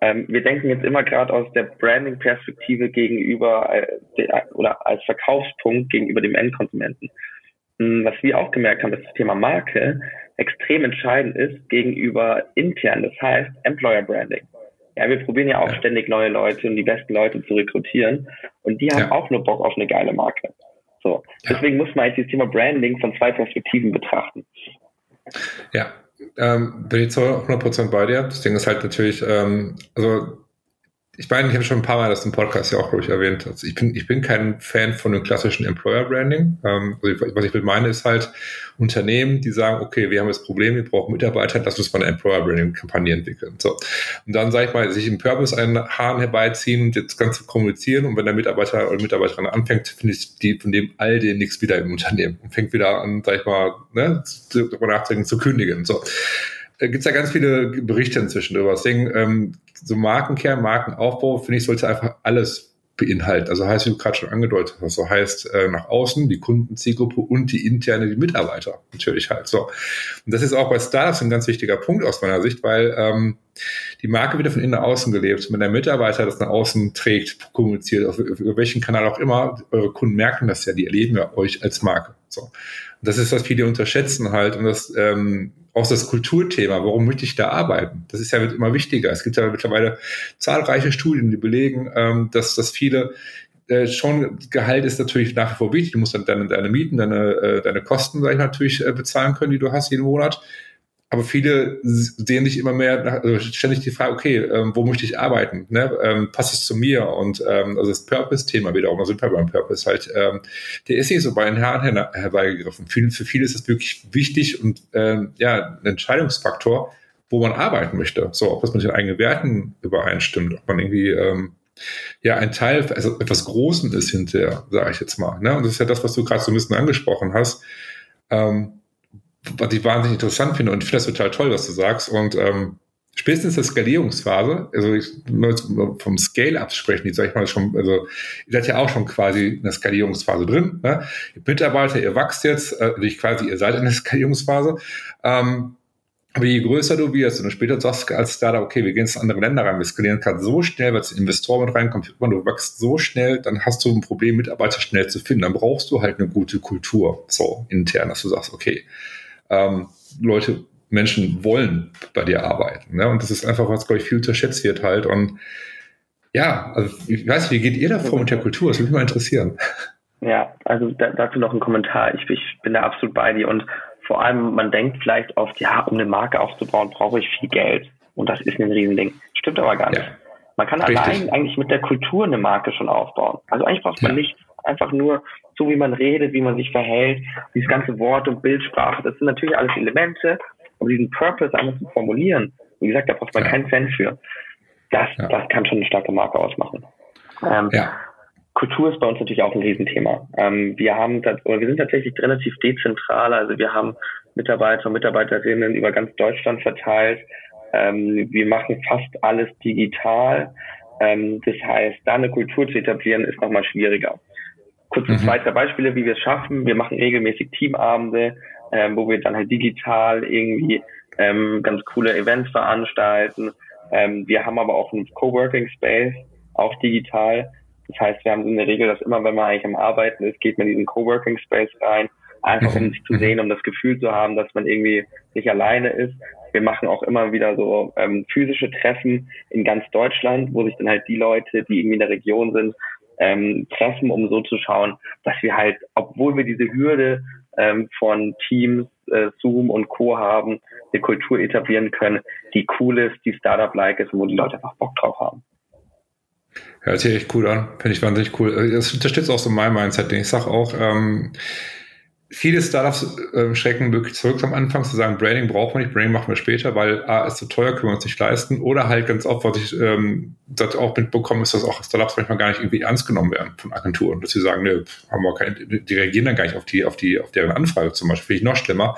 Ähm, wir denken jetzt immer gerade aus der Branding-Perspektive gegenüber äh, der, oder als Verkaufspunkt gegenüber dem Endkonsumenten. Hm, was wir auch gemerkt haben, dass das Thema Marke extrem entscheidend ist gegenüber intern, das heißt Employer Branding. Ja, wir probieren ja auch ja. ständig neue Leute und die besten Leute zu rekrutieren und die haben ja. auch nur Bock auf eine geile Marke. So. Ja. Deswegen muss man eigentlich das Thema Branding von zwei Perspektiven betrachten. Ja, ähm, bin ich zu 100% bei dir. Das Ding ist halt natürlich, ähm, also ich meine, ich habe schon ein paar Mal das im Podcast ja auch, glaube ich, erwähnt. Also ich bin, ich bin kein Fan von dem klassischen Employer Branding. Ähm, also was ich meine, ist halt Unternehmen, die sagen, okay, wir haben das Problem, wir brauchen Mitarbeiter, lass uns mal eine Employer Branding Kampagne entwickeln. So. Und dann, sage ich mal, sich im Purpose einen Hahn herbeiziehen und das Ganze kommunizieren. Und wenn der Mitarbeiter oder Mitarbeiterin anfängt, finde ich die von dem all den nichts wieder im Unternehmen und fängt wieder an, sage ich mal, ne, darüber nachzudenken, zu kündigen. So gibt es ja ganz viele Berichte inzwischen drüber. Deswegen, ähm, so Markenkern, Markenaufbau, finde ich, sollte einfach alles beinhalten. Also heißt, wie du gerade schon angedeutet hast, so heißt äh, nach außen die Kundenzielgruppe und die interne, die Mitarbeiter natürlich halt. So. Und das ist auch bei Startups ein ganz wichtiger Punkt aus meiner Sicht, weil ähm, die Marke wird von innen nach außen gelebt. Wenn der Mitarbeiter das nach außen trägt, kommuniziert, auf, auf welchen Kanal auch immer, eure Kunden merken das ja, die erleben ja euch als Marke. So. Und das ist, was viele unterschätzen halt. Und das ähm, auch das Kulturthema, warum möchte ich da arbeiten? Das ist ja immer wichtiger. Es gibt ja mittlerweile zahlreiche Studien, die belegen, ähm, dass, dass viele äh, schon Gehalt ist natürlich nach wie vor wichtig. Du musst dann deine, deine Mieten, deine, äh, deine Kosten, ich, natürlich äh, bezahlen können, die du hast jeden Monat. Aber viele sehen sich immer mehr, also ständig die Frage, okay, ähm, wo möchte ich arbeiten? Ne? Ähm, passt es zu mir? Und ähm, also das Purpose-Thema wiederum, also sind wir beim Purpose halt, ähm, der ist nicht so bei den her herbeigegriffen. Für, für viele ist es wirklich wichtig und ähm, ja, ein Entscheidungsfaktor, wo man arbeiten möchte. So, ob das mit den eigenen Werten übereinstimmt, ob man irgendwie ähm, ja ein Teil, also etwas Großen ist hinterher, sage ich jetzt mal. Ne? Und das ist ja das, was du gerade so ein bisschen angesprochen hast. Ähm, was ich wahnsinnig interessant finde und ich finde das total toll, was du sagst. Und ähm, spätestens der Skalierungsphase, also ich, vom Scale-Up sprechen, die sag ich mal schon, also ihr seid ja auch schon quasi in der Skalierungsphase drin. Ne? Ihr Mitarbeiter, ihr wächst jetzt, äh, nicht quasi, ihr seid in der Skalierungsphase. Ähm, aber je größer du wirst und du später sagst als Startup, okay, wir gehen jetzt in andere Länder rein, wir skalieren gerade so schnell, weil es Investor mit reinkommt, du wächst so schnell, dann hast du ein Problem, Mitarbeiter schnell zu finden. Dann brauchst du halt eine gute Kultur, so intern, dass du sagst, okay, ähm, Leute, Menschen wollen bei dir arbeiten. Ne? Und das ist einfach, was, glaube ich, viel unterschätzt wird halt. Und ja, also ich weiß, wie geht ihr da vor mit der Kultur? Das würde mich mal interessieren. Ja, also da, dazu noch ein Kommentar. Ich, ich bin da absolut bei dir und vor allem, man denkt vielleicht oft, ja, um eine Marke aufzubauen, brauche ich viel Geld. Und das ist ein Riesending. Stimmt aber gar nicht. Ja. Man kann Richtig. allein eigentlich mit der Kultur eine Marke schon aufbauen. Also eigentlich braucht man ja. nichts. Einfach nur so, wie man redet, wie man sich verhält, dieses ganze Wort- und Bildsprache, das sind natürlich alles Elemente, um diesen Purpose einfach zu formulieren. Wie gesagt, da braucht man ja. keinen Fan für. Das, ja. das kann schon eine starke Marke ausmachen. Ähm, ja. Kultur ist bei uns natürlich auch ein Riesenthema. Ähm, wir haben, oder wir sind tatsächlich relativ dezentral, also wir haben Mitarbeiter und Mitarbeiterinnen über ganz Deutschland verteilt. Ähm, wir machen fast alles digital. Ähm, das heißt, da eine Kultur zu etablieren, ist nochmal schwieriger. Kurz mhm. zwei, drei Beispiele, wie wir es schaffen. Wir machen regelmäßig Teamabende, ähm, wo wir dann halt digital irgendwie ähm, ganz coole Events veranstalten. Ähm, wir haben aber auch einen Coworking Space, auch digital. Das heißt, wir haben in der Regel, dass immer, wenn man eigentlich am Arbeiten ist, geht man in diesen Coworking Space rein, einfach um mhm. sich zu mhm. sehen, um das Gefühl zu haben, dass man irgendwie nicht alleine ist. Wir machen auch immer wieder so ähm, physische Treffen in ganz Deutschland, wo sich dann halt die Leute, die irgendwie in der Region sind, ähm, treffen, um so zu schauen, dass wir halt, obwohl wir diese Hürde ähm, von Teams, äh, Zoom und Co. haben, eine Kultur etablieren können, die cool ist, die Startup-like ist und wo die Leute einfach Bock drauf haben. Hört sich echt cool an. Finde ich wahnsinnig cool. Das unterstützt auch so mein Mindset. Ich sage auch, ähm, viele Startups äh, schrecken wirklich zurück am Anfang zu sagen, Branding brauchen wir nicht, Branding machen wir später, weil A, ist zu teuer, können wir uns nicht leisten. Oder halt ganz oft, was ich ähm, das auch mitbekomme, ist, dass auch Startups manchmal gar nicht irgendwie ernst genommen werden von Agenturen. Dass sie sagen, ne, haben wir keine, die reagieren dann gar nicht auf die, auf die, auf deren Anfrage zum Beispiel, finde ich noch schlimmer.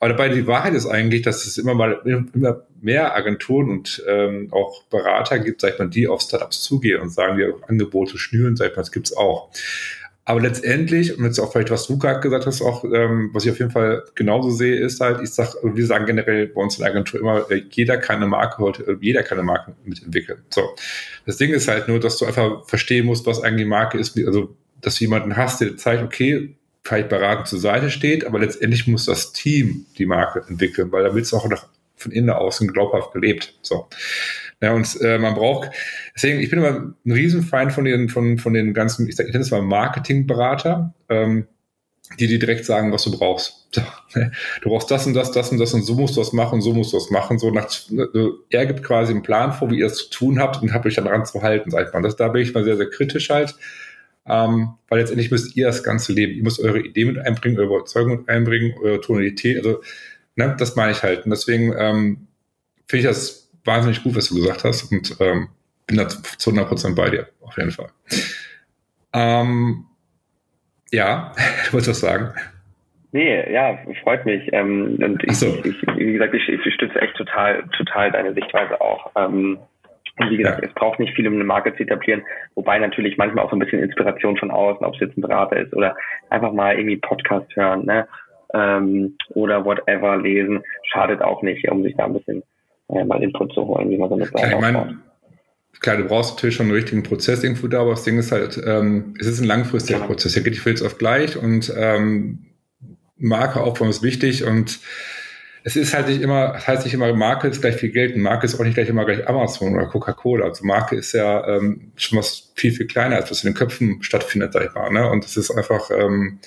Aber dabei die Wahrheit ist eigentlich, dass es immer mal immer mehr Agenturen und ähm, auch Berater gibt, sag ich mal, die auf Startups zugehen und sagen, die Angebote schnüren, sag ich mal, das gibt's auch. Aber letztendlich, und jetzt auch vielleicht, was du gerade gesagt hast, auch, ähm, was ich auf jeden Fall genauso sehe, ist halt, ich sag, wir sagen generell bei uns in der Agentur immer, äh, jeder kann eine Marke heute, äh, jeder kann eine Marke mitentwickeln. So. Das Ding ist halt nur, dass du einfach verstehen musst, was eigentlich Marke ist, also, dass du jemanden hast, der zeigt, okay, vielleicht beratend zur Seite steht, aber letztendlich muss das Team die Marke entwickeln, weil damit es auch noch von innen außen glaubhaft gelebt. So. Ja, und äh, man braucht, deswegen, ich bin immer ein Riesenfeind von den, von, von den ganzen, ich, ich nenne es mal Marketingberater, ähm, die dir direkt sagen, was du brauchst. Du brauchst das und das, das und das und so musst du das machen, so musst du das machen. So nach, er gibt quasi einen Plan vor, wie ihr das zu tun habt und habt euch dann dran zu halten, sagt man. Das, da bin ich mal sehr, sehr kritisch halt. Ähm, weil letztendlich müsst ihr das ganze Leben. Ihr müsst eure Idee mit einbringen, eure Überzeugung mit einbringen, eure Tonalität. Also, ne, das meine ich halt. Und deswegen ähm, finde ich das wahnsinnig gut, was du gesagt hast und ähm, bin da zu 100% bei dir, auf jeden Fall. Ähm, ja, du wolltest was sagen. Nee, ja, freut mich. Ähm, und ich, so. ich, wie gesagt, ich, ich stütze echt total, total deine Sichtweise auch. Ähm, und wie gesagt, ja. es braucht nicht viel, um eine Marke zu etablieren, wobei natürlich manchmal auch so ein bisschen Inspiration von außen, ob es jetzt ein Berater ist oder einfach mal irgendwie Podcast hören, ne? Ähm, oder whatever lesen, schadet auch nicht, um sich da ein bisschen äh, mal Input zu holen, wie man so eine Seite ich mein, Klar, du brauchst natürlich schon einen richtigen Prozess irgendwo da, aber das Ding ist halt, ähm, es ist ein langfristiger ja. Prozess. Hier geht die Filz auf gleich und ähm, Markeaufbau ist wichtig und es ist halt nicht immer, es heißt nicht immer, Marke ist gleich viel Geld und Marke ist auch nicht gleich immer gleich Amazon oder Coca-Cola. Also Marke ist ja ähm, schon was viel, viel kleiner, als was in den Köpfen stattfindet, sag ich mal. Ne? Und es ist einfach, ähm,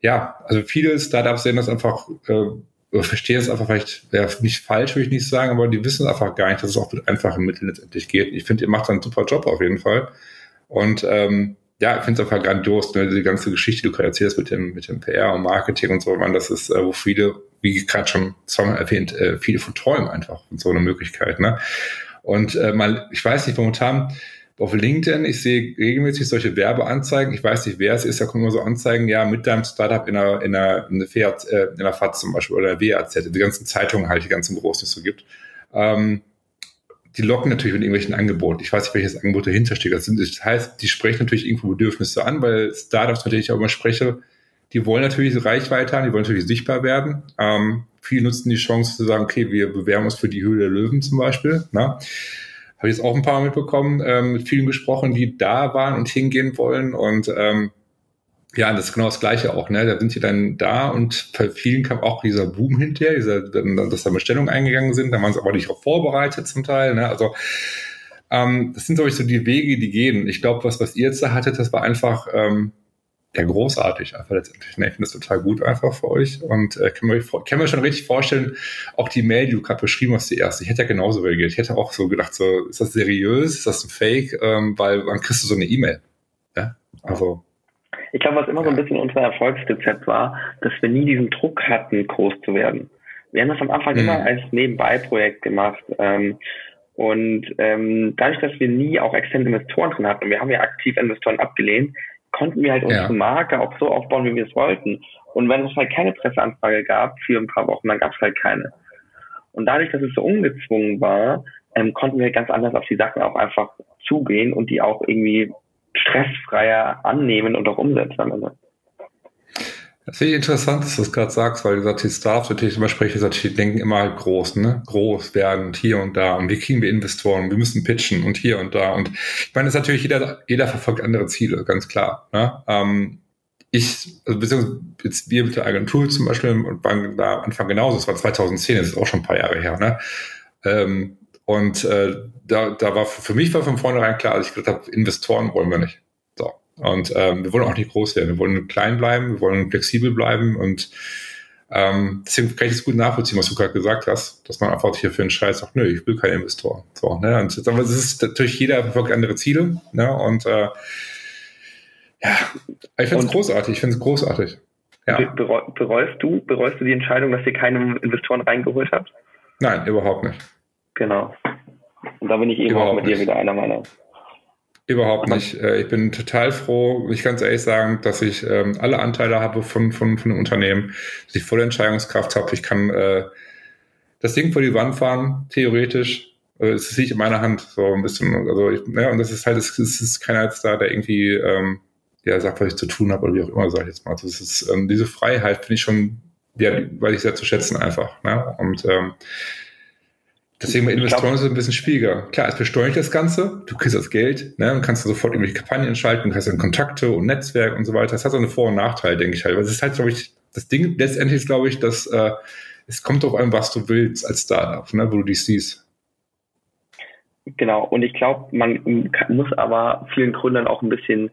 ja, also viele Startups sehen das einfach äh, verstehe es einfach vielleicht, ja, nicht falsch, würde ich nicht sagen, aber die wissen einfach gar nicht, dass es auch mit einfachen Mitteln letztendlich geht. Ich finde, ihr macht einen super Job auf jeden Fall. Und ähm, ja, ich finde es einfach grandios, ne, die ganze Geschichte, die du gerade erzählst mit dem, mit dem PR und Marketing und so, man, das ist, äh, wo viele, wie gerade schon zweimal erwähnt, äh, viele von träumen einfach von so einer Möglichkeit. Ne? Und äh, mal, ich weiß nicht, momentan, auf LinkedIn, ich sehe regelmäßig solche Werbeanzeigen. Ich weiß nicht, wer es ist, da kommen immer so Anzeigen, ja, mit deinem Startup in einer, in einer, in FAZ, äh, in einer FAZ zum Beispiel oder WAZ, die ganzen Zeitungen halt, die ganzen großen, die es so gibt. Ähm, die locken natürlich mit irgendwelchen Angeboten. Ich weiß nicht, welches Angebot dahinter steht. Das, heißt, die sprechen natürlich irgendwo Bedürfnisse an, weil Startups natürlich auch immer spreche, die wollen natürlich Reichweite haben, die wollen natürlich sichtbar werden. Ähm, viele nutzen die Chance zu sagen, okay, wir bewerben uns für die Höhle der Löwen zum Beispiel. Na? Habe ich jetzt auch ein paar mitbekommen, ähm, mit vielen gesprochen, die da waren und hingehen wollen. Und ähm, ja, das ist genau das Gleiche auch. Ne? Da sind sie dann da und bei vielen kam auch dieser Boom hinterher, dieser, dass da Bestellungen eingegangen sind. Da waren sie aber nicht auch vorbereitet zum Teil. Ne? Also ähm, das sind, glaube ich, so die Wege, die gehen. Ich glaube, was, was ihr jetzt da hattet, das war einfach ähm, ja großartig einfach letztendlich. Ne? Ich finde das total gut einfach für euch und äh, kann, mir, kann mir schon richtig vorstellen, auch die Mail, die du gerade beschrieben hast, die erste, ich hätte ja genauso reagiert. Ich hätte auch so gedacht, so, ist das seriös, ist das ein Fake, ähm, weil dann kriegst du so eine E-Mail. Ja? Also ich glaube, was immer so ein bisschen unser Erfolgsrezept war, dass wir nie diesen Druck hatten, groß zu werden. Wir haben das am Anfang mhm. immer als Nebenbei-Projekt gemacht. Ähm, und ähm, dadurch, dass wir nie auch externe Investoren drin hatten, wir haben ja aktiv Investoren abgelehnt, konnten wir halt unsere ja. Marke auch so aufbauen, wie wir es wollten. Und wenn es halt keine Presseanfrage gab für ein paar Wochen, dann gab es halt keine. Und dadurch, dass es so ungezwungen war, ähm, konnten wir ganz anders auf die Sachen auch einfach zugehen und die auch irgendwie stressfreier annehmen und auch umsetzen am Ende. Das finde ich interessant, dass du das gerade sagst, weil du sagst, die Startups natürlich immer sprechen, die denken immer halt groß, ne? Groß werden und hier und da und wie kriegen wir Investoren, wir müssen pitchen und hier und da. Und ich meine, das ist natürlich jeder, jeder verfolgt andere Ziele, ganz klar. Ne? Ähm, ich, also beziehungsweise jetzt wir mit der Agentur zum Beispiel und waren da Anfang genauso, das war 2010, das ist auch schon ein paar Jahre her, ne? Ähm, und äh, da, da war für mich war von vornherein klar, als ich gesagt habe, Investoren wollen wir nicht. Und ähm, wir wollen auch nicht groß werden. Wir wollen klein bleiben, wir wollen flexibel bleiben und ähm, deswegen kann ich das gut nachvollziehen, was du gerade gesagt hast, dass man einfach hier für einen Scheiß sagt, nö, ich will keinen Investor. So, ne? Und aber es ist natürlich jeder verfolgt andere Ziele, ne? Und äh, ja, ich finde es großartig, ich finde es großartig. Ja. Bereust du, bereust du die Entscheidung, dass ihr keine Investoren reingeholt habt? Nein, überhaupt nicht. Genau. Und da bin ich eben überhaupt auch mit nicht. dir wieder einer Meinung. Überhaupt nicht. Äh, ich bin total froh, ich kann ehrlich sagen, dass ich ähm, alle Anteile habe von, von, von dem Unternehmen, dass ich volle Entscheidungskraft habe. Ich kann äh, das Ding vor die Wand fahren, theoretisch. Äh, es liegt in meiner Hand, so ein bisschen. Also ich, ja, und das ist halt, es ist, ist keiner jetzt da, der irgendwie ähm, der sagt, was ich zu tun habe oder wie auch immer, sage ich jetzt mal. Also ist, ähm, diese Freiheit finde ich schon, ja, weiß ich sehr zu schätzen einfach. Ne? Und ähm, Deswegen bei Investoren ist es ein bisschen schwieriger. Klar, es besteuert das Ganze, du kriegst das Geld, ne, und kannst du sofort irgendwelche Kampagnen schalten, hast dann Kontakte und Netzwerk und so weiter. Das hat so eine Vor- und Nachteil, denke ich halt. Weil es ist halt, glaube ich, das Ding letztendlich ist, glaube ich, dass äh, es kommt darauf an, was du willst als Startup, ne, wo du dich siehst. Genau, und ich glaube, man muss aber vielen Gründern auch ein bisschen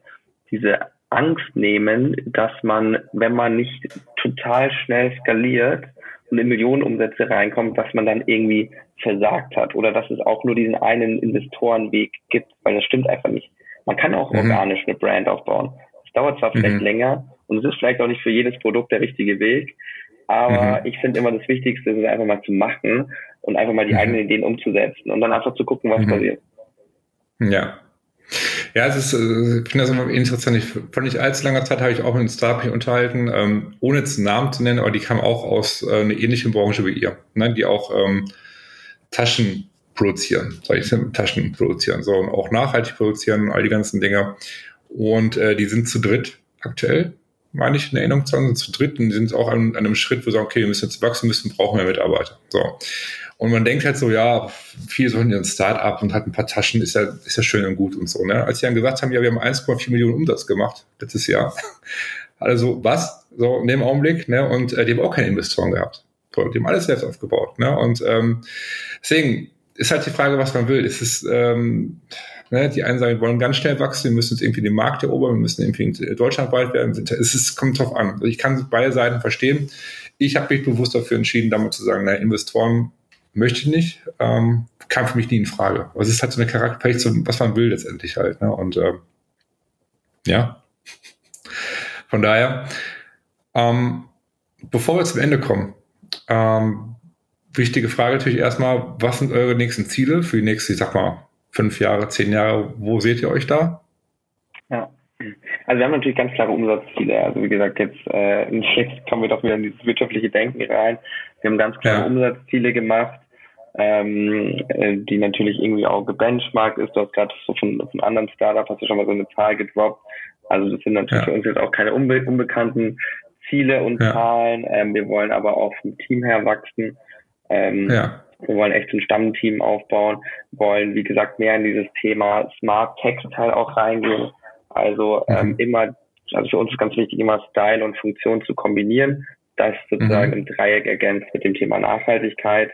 diese Angst nehmen, dass man, wenn man nicht total schnell skaliert, und in Millionenumsätze reinkommt, dass man dann irgendwie versagt hat oder dass es auch nur diesen einen Investorenweg gibt, weil das stimmt einfach nicht. Man kann auch mhm. organisch eine Brand aufbauen. Es dauert zwar vielleicht mhm. länger und es ist vielleicht auch nicht für jedes Produkt der richtige Weg, aber mhm. ich finde immer das Wichtigste ist einfach mal zu machen und einfach mal die mhm. eigenen Ideen umzusetzen und dann einfach zu gucken, was mhm. passiert. Ja, ja, es ist, äh, ich finde das immer interessant. Ich, vor nicht allzu langer Zeit habe ich auch mit einem Startup unterhalten, ähm, ohne jetzt einen Namen zu nennen, aber die kam auch aus äh, einer ähnlichen Branche wie ihr, ne, die auch ähm, Taschen produzieren, sag ich, Taschen produzieren, so und auch nachhaltig produzieren, all die ganzen Dinge. Und äh, die sind zu dritt aktuell, meine ich, in Erinnerung zu haben, sind zu dritt und die sind auch an, an einem Schritt, wo sie sagen, okay, wir müssen jetzt wachsen müssen, brauchen mehr Mitarbeiter. So. Und man denkt halt so, ja, viele sollen ja ein Start-up und hat ein paar Taschen, ist ja, ist ja schön und gut und so. Ne? Als sie dann gesagt haben, ja, wir haben 1,4 Millionen Umsatz gemacht letztes Jahr. Also was? So in dem Augenblick, ne? Und äh, die haben auch keine Investoren gehabt. So, die haben alles selbst aufgebaut. Ne? Und ähm, deswegen ist halt die Frage, was man will. Es ist, ähm, ne, die einen sagen, wir wollen ganz schnell wachsen, wir müssen jetzt irgendwie den Markt erobern, wir müssen irgendwie deutschlandweit werden. Es ist, kommt drauf an. Also ich kann beide Seiten verstehen. Ich habe mich bewusst dafür entschieden, damit zu sagen, na, Investoren möchte ich nicht, ähm, kam für mich nie in Frage. Aber es ist halt so eine Charakter, so, was man will letztendlich halt. Ne? Und ähm, ja, von daher, ähm, bevor wir zum Ende kommen, ähm, wichtige Frage natürlich erstmal, was sind eure nächsten Ziele für die nächsten, ich sag mal, fünf Jahre, zehn Jahre, wo seht ihr euch da? Ja. Also wir haben natürlich ganz klare Umsatzziele. Also wie gesagt, jetzt, äh, jetzt kommen wir doch wieder in dieses wirtschaftliche Denken rein. Wir haben ganz klare ja. Umsatzziele gemacht ähm, äh, die natürlich irgendwie auch gebenchmarkt ist. Du hast gerade so von, von anderen Startups hast du schon mal so eine Zahl gedroppt. Also das sind natürlich ja. für uns jetzt auch keine unbe unbekannten Ziele und ja. Zahlen. Ähm, wir wollen aber auch vom Team her wachsen. Ähm, ja. Wir wollen echt ein Stammteam aufbauen, wollen, wie gesagt, mehr in dieses Thema Smart Textile auch reingehen. Also mhm. ähm, immer, also für uns ist ganz wichtig, immer Style und Funktion zu kombinieren. Das sozusagen mhm. im Dreieck ergänzt mit dem Thema Nachhaltigkeit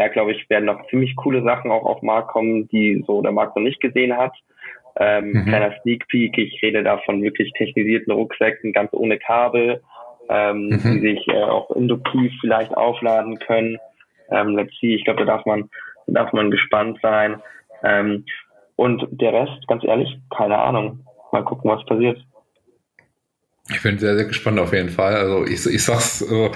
da glaube ich, werden noch ziemlich coole Sachen auch auf den Markt kommen, die so der Markt noch nicht gesehen hat. Ähm, mhm. Kleiner Sneak Peek, ich rede da von wirklich technisierten Rucksäcken, ganz ohne Kabel, ähm, mhm. die sich äh, auch induktiv vielleicht aufladen können. Ähm, let's see, ich glaube, da darf man, da darf man gespannt sein. Ähm, und der Rest, ganz ehrlich, keine Ahnung. Mal gucken, was passiert. Ich bin sehr, sehr gespannt auf jeden Fall. Also ich, ich sag's, äh,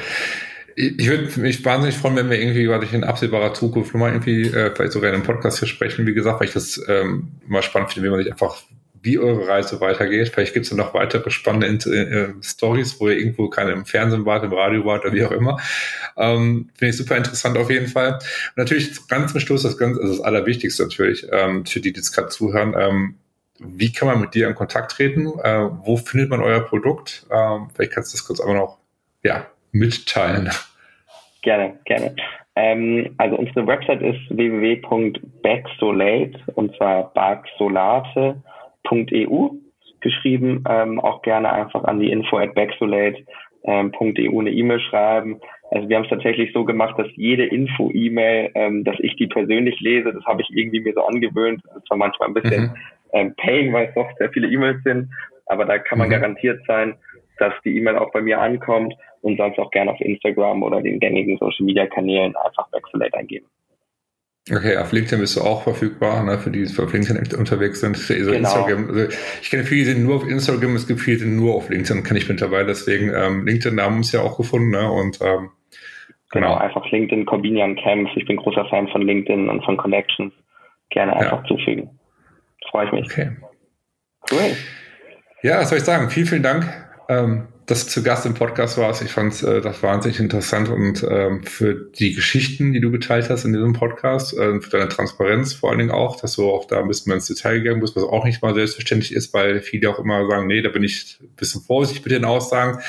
ich würde mich wahnsinnig freuen, wenn wir irgendwie, was ich in absehbarer Zukunft nochmal irgendwie, äh, vielleicht sogar in einem Podcast hier sprechen. Wie gesagt, weil ich das ähm, immer spannend finde, wie man sich einfach, wie eure Reise weitergeht. Vielleicht gibt es noch weitere spannende äh, Stories, wo ihr irgendwo keine im Fernsehen wart, im Radio wart oder wie auch immer. Ähm, finde ich super interessant auf jeden Fall. Und natürlich ganz zum Schluss das ganz, also das Allerwichtigste natürlich, ähm, für die, die jetzt gerade zuhören, ähm, wie kann man mit dir in Kontakt treten? Äh, wo findet man euer Produkt? Ähm, vielleicht kannst du das kurz aber noch, ja, mitteilen? Gerne, gerne. Ähm, also unsere Website ist www.backsolate und zwar barksolate.eu geschrieben. Ähm, auch gerne einfach an die info at backsolate.eu ähm, eine E-Mail schreiben. Also wir haben es tatsächlich so gemacht, dass jede Info-E-Mail, ähm, dass ich die persönlich lese, das habe ich irgendwie mir so angewöhnt. Das war manchmal ein bisschen mhm. ähm, Pain, weil es doch sehr viele E-Mails sind. Aber da kann man mhm. garantiert sein, dass die E-Mail auch bei mir ankommt und sonst auch gerne auf Instagram oder den gängigen Social Media Kanälen einfach Vexelate eingeben. Okay, auf LinkedIn bist du auch verfügbar, ne, für die, die auf LinkedIn unterwegs sind. Also genau. Instagram, also ich kenne viele, die sind nur auf Instagram, es gibt viele, die sind nur auf LinkedIn, kann ich mittlerweile. Deswegen, ähm, LinkedIn haben uns ja auch gefunden, ne, und, ähm, genau. genau. einfach LinkedIn, Corbinian Camps. Ich bin großer Fan von LinkedIn und von Connections. Gerne einfach ja. zufügen. Freue ich mich. Okay. Cool. Ja, was soll ich sagen? Vielen, vielen Dank ähm, dass du zu Gast im Podcast warst. Ich fand äh, das wahnsinnig interessant und ähm, für die Geschichten, die du geteilt hast in diesem Podcast, äh, für deine Transparenz vor allen Dingen auch, dass du auch da ein bisschen mehr ins Detail gegangen bist, was auch nicht mal selbstverständlich ist, weil viele auch immer sagen, nee, da bin ich ein bisschen vorsichtig mit den Aussagen.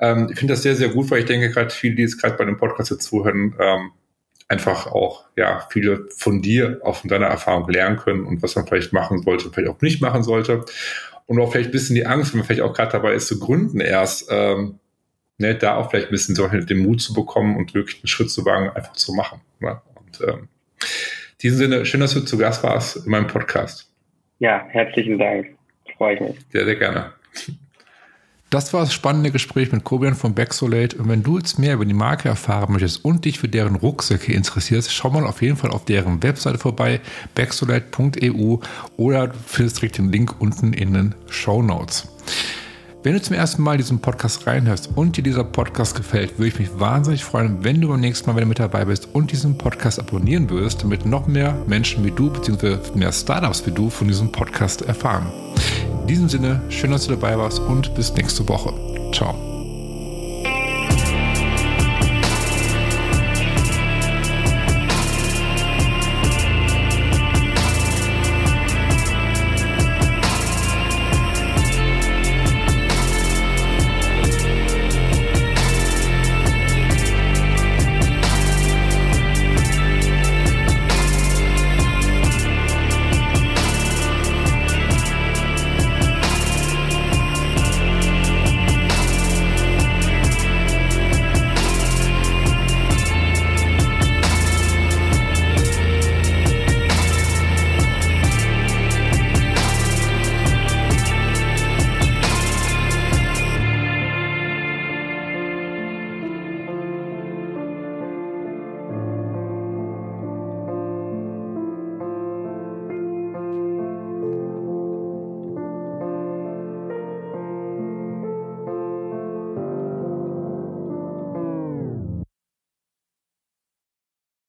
Ähm, ich finde das sehr, sehr gut, weil ich denke, gerade viele, die jetzt gerade bei dem Podcast jetzt zuhören, ähm, einfach auch ja viele von dir, auch von deiner Erfahrung lernen können und was man vielleicht machen sollte, vielleicht auch nicht machen sollte und auch vielleicht ein bisschen die Angst, wenn man vielleicht auch gerade dabei ist zu gründen erst, ähm, ne, da auch vielleicht ein bisschen so den Mut zu bekommen und wirklich einen Schritt zu wagen, einfach zu machen. Ne? Und ähm, in diesem Sinne, schön, dass du zu Gast warst in meinem Podcast. Ja, herzlichen Dank. Freue ich mich. Sehr, sehr gerne. Das war das spannende Gespräch mit Kobian von Backsolate. Und wenn du jetzt mehr über die Marke erfahren möchtest und dich für deren Rucksäcke interessierst, schau mal auf jeden Fall auf deren Webseite vorbei, backsolate.eu oder findest direkt den Link unten in den Show Notes. Wenn du zum ersten Mal diesen Podcast reinhörst und dir dieser Podcast gefällt, würde ich mich wahnsinnig freuen, wenn du beim nächsten Mal wieder mit dabei bist und diesen Podcast abonnieren würdest, damit noch mehr Menschen wie du bzw. mehr Startups wie du von diesem Podcast erfahren. In diesem Sinne, schön, dass du dabei warst und bis nächste Woche. Ciao.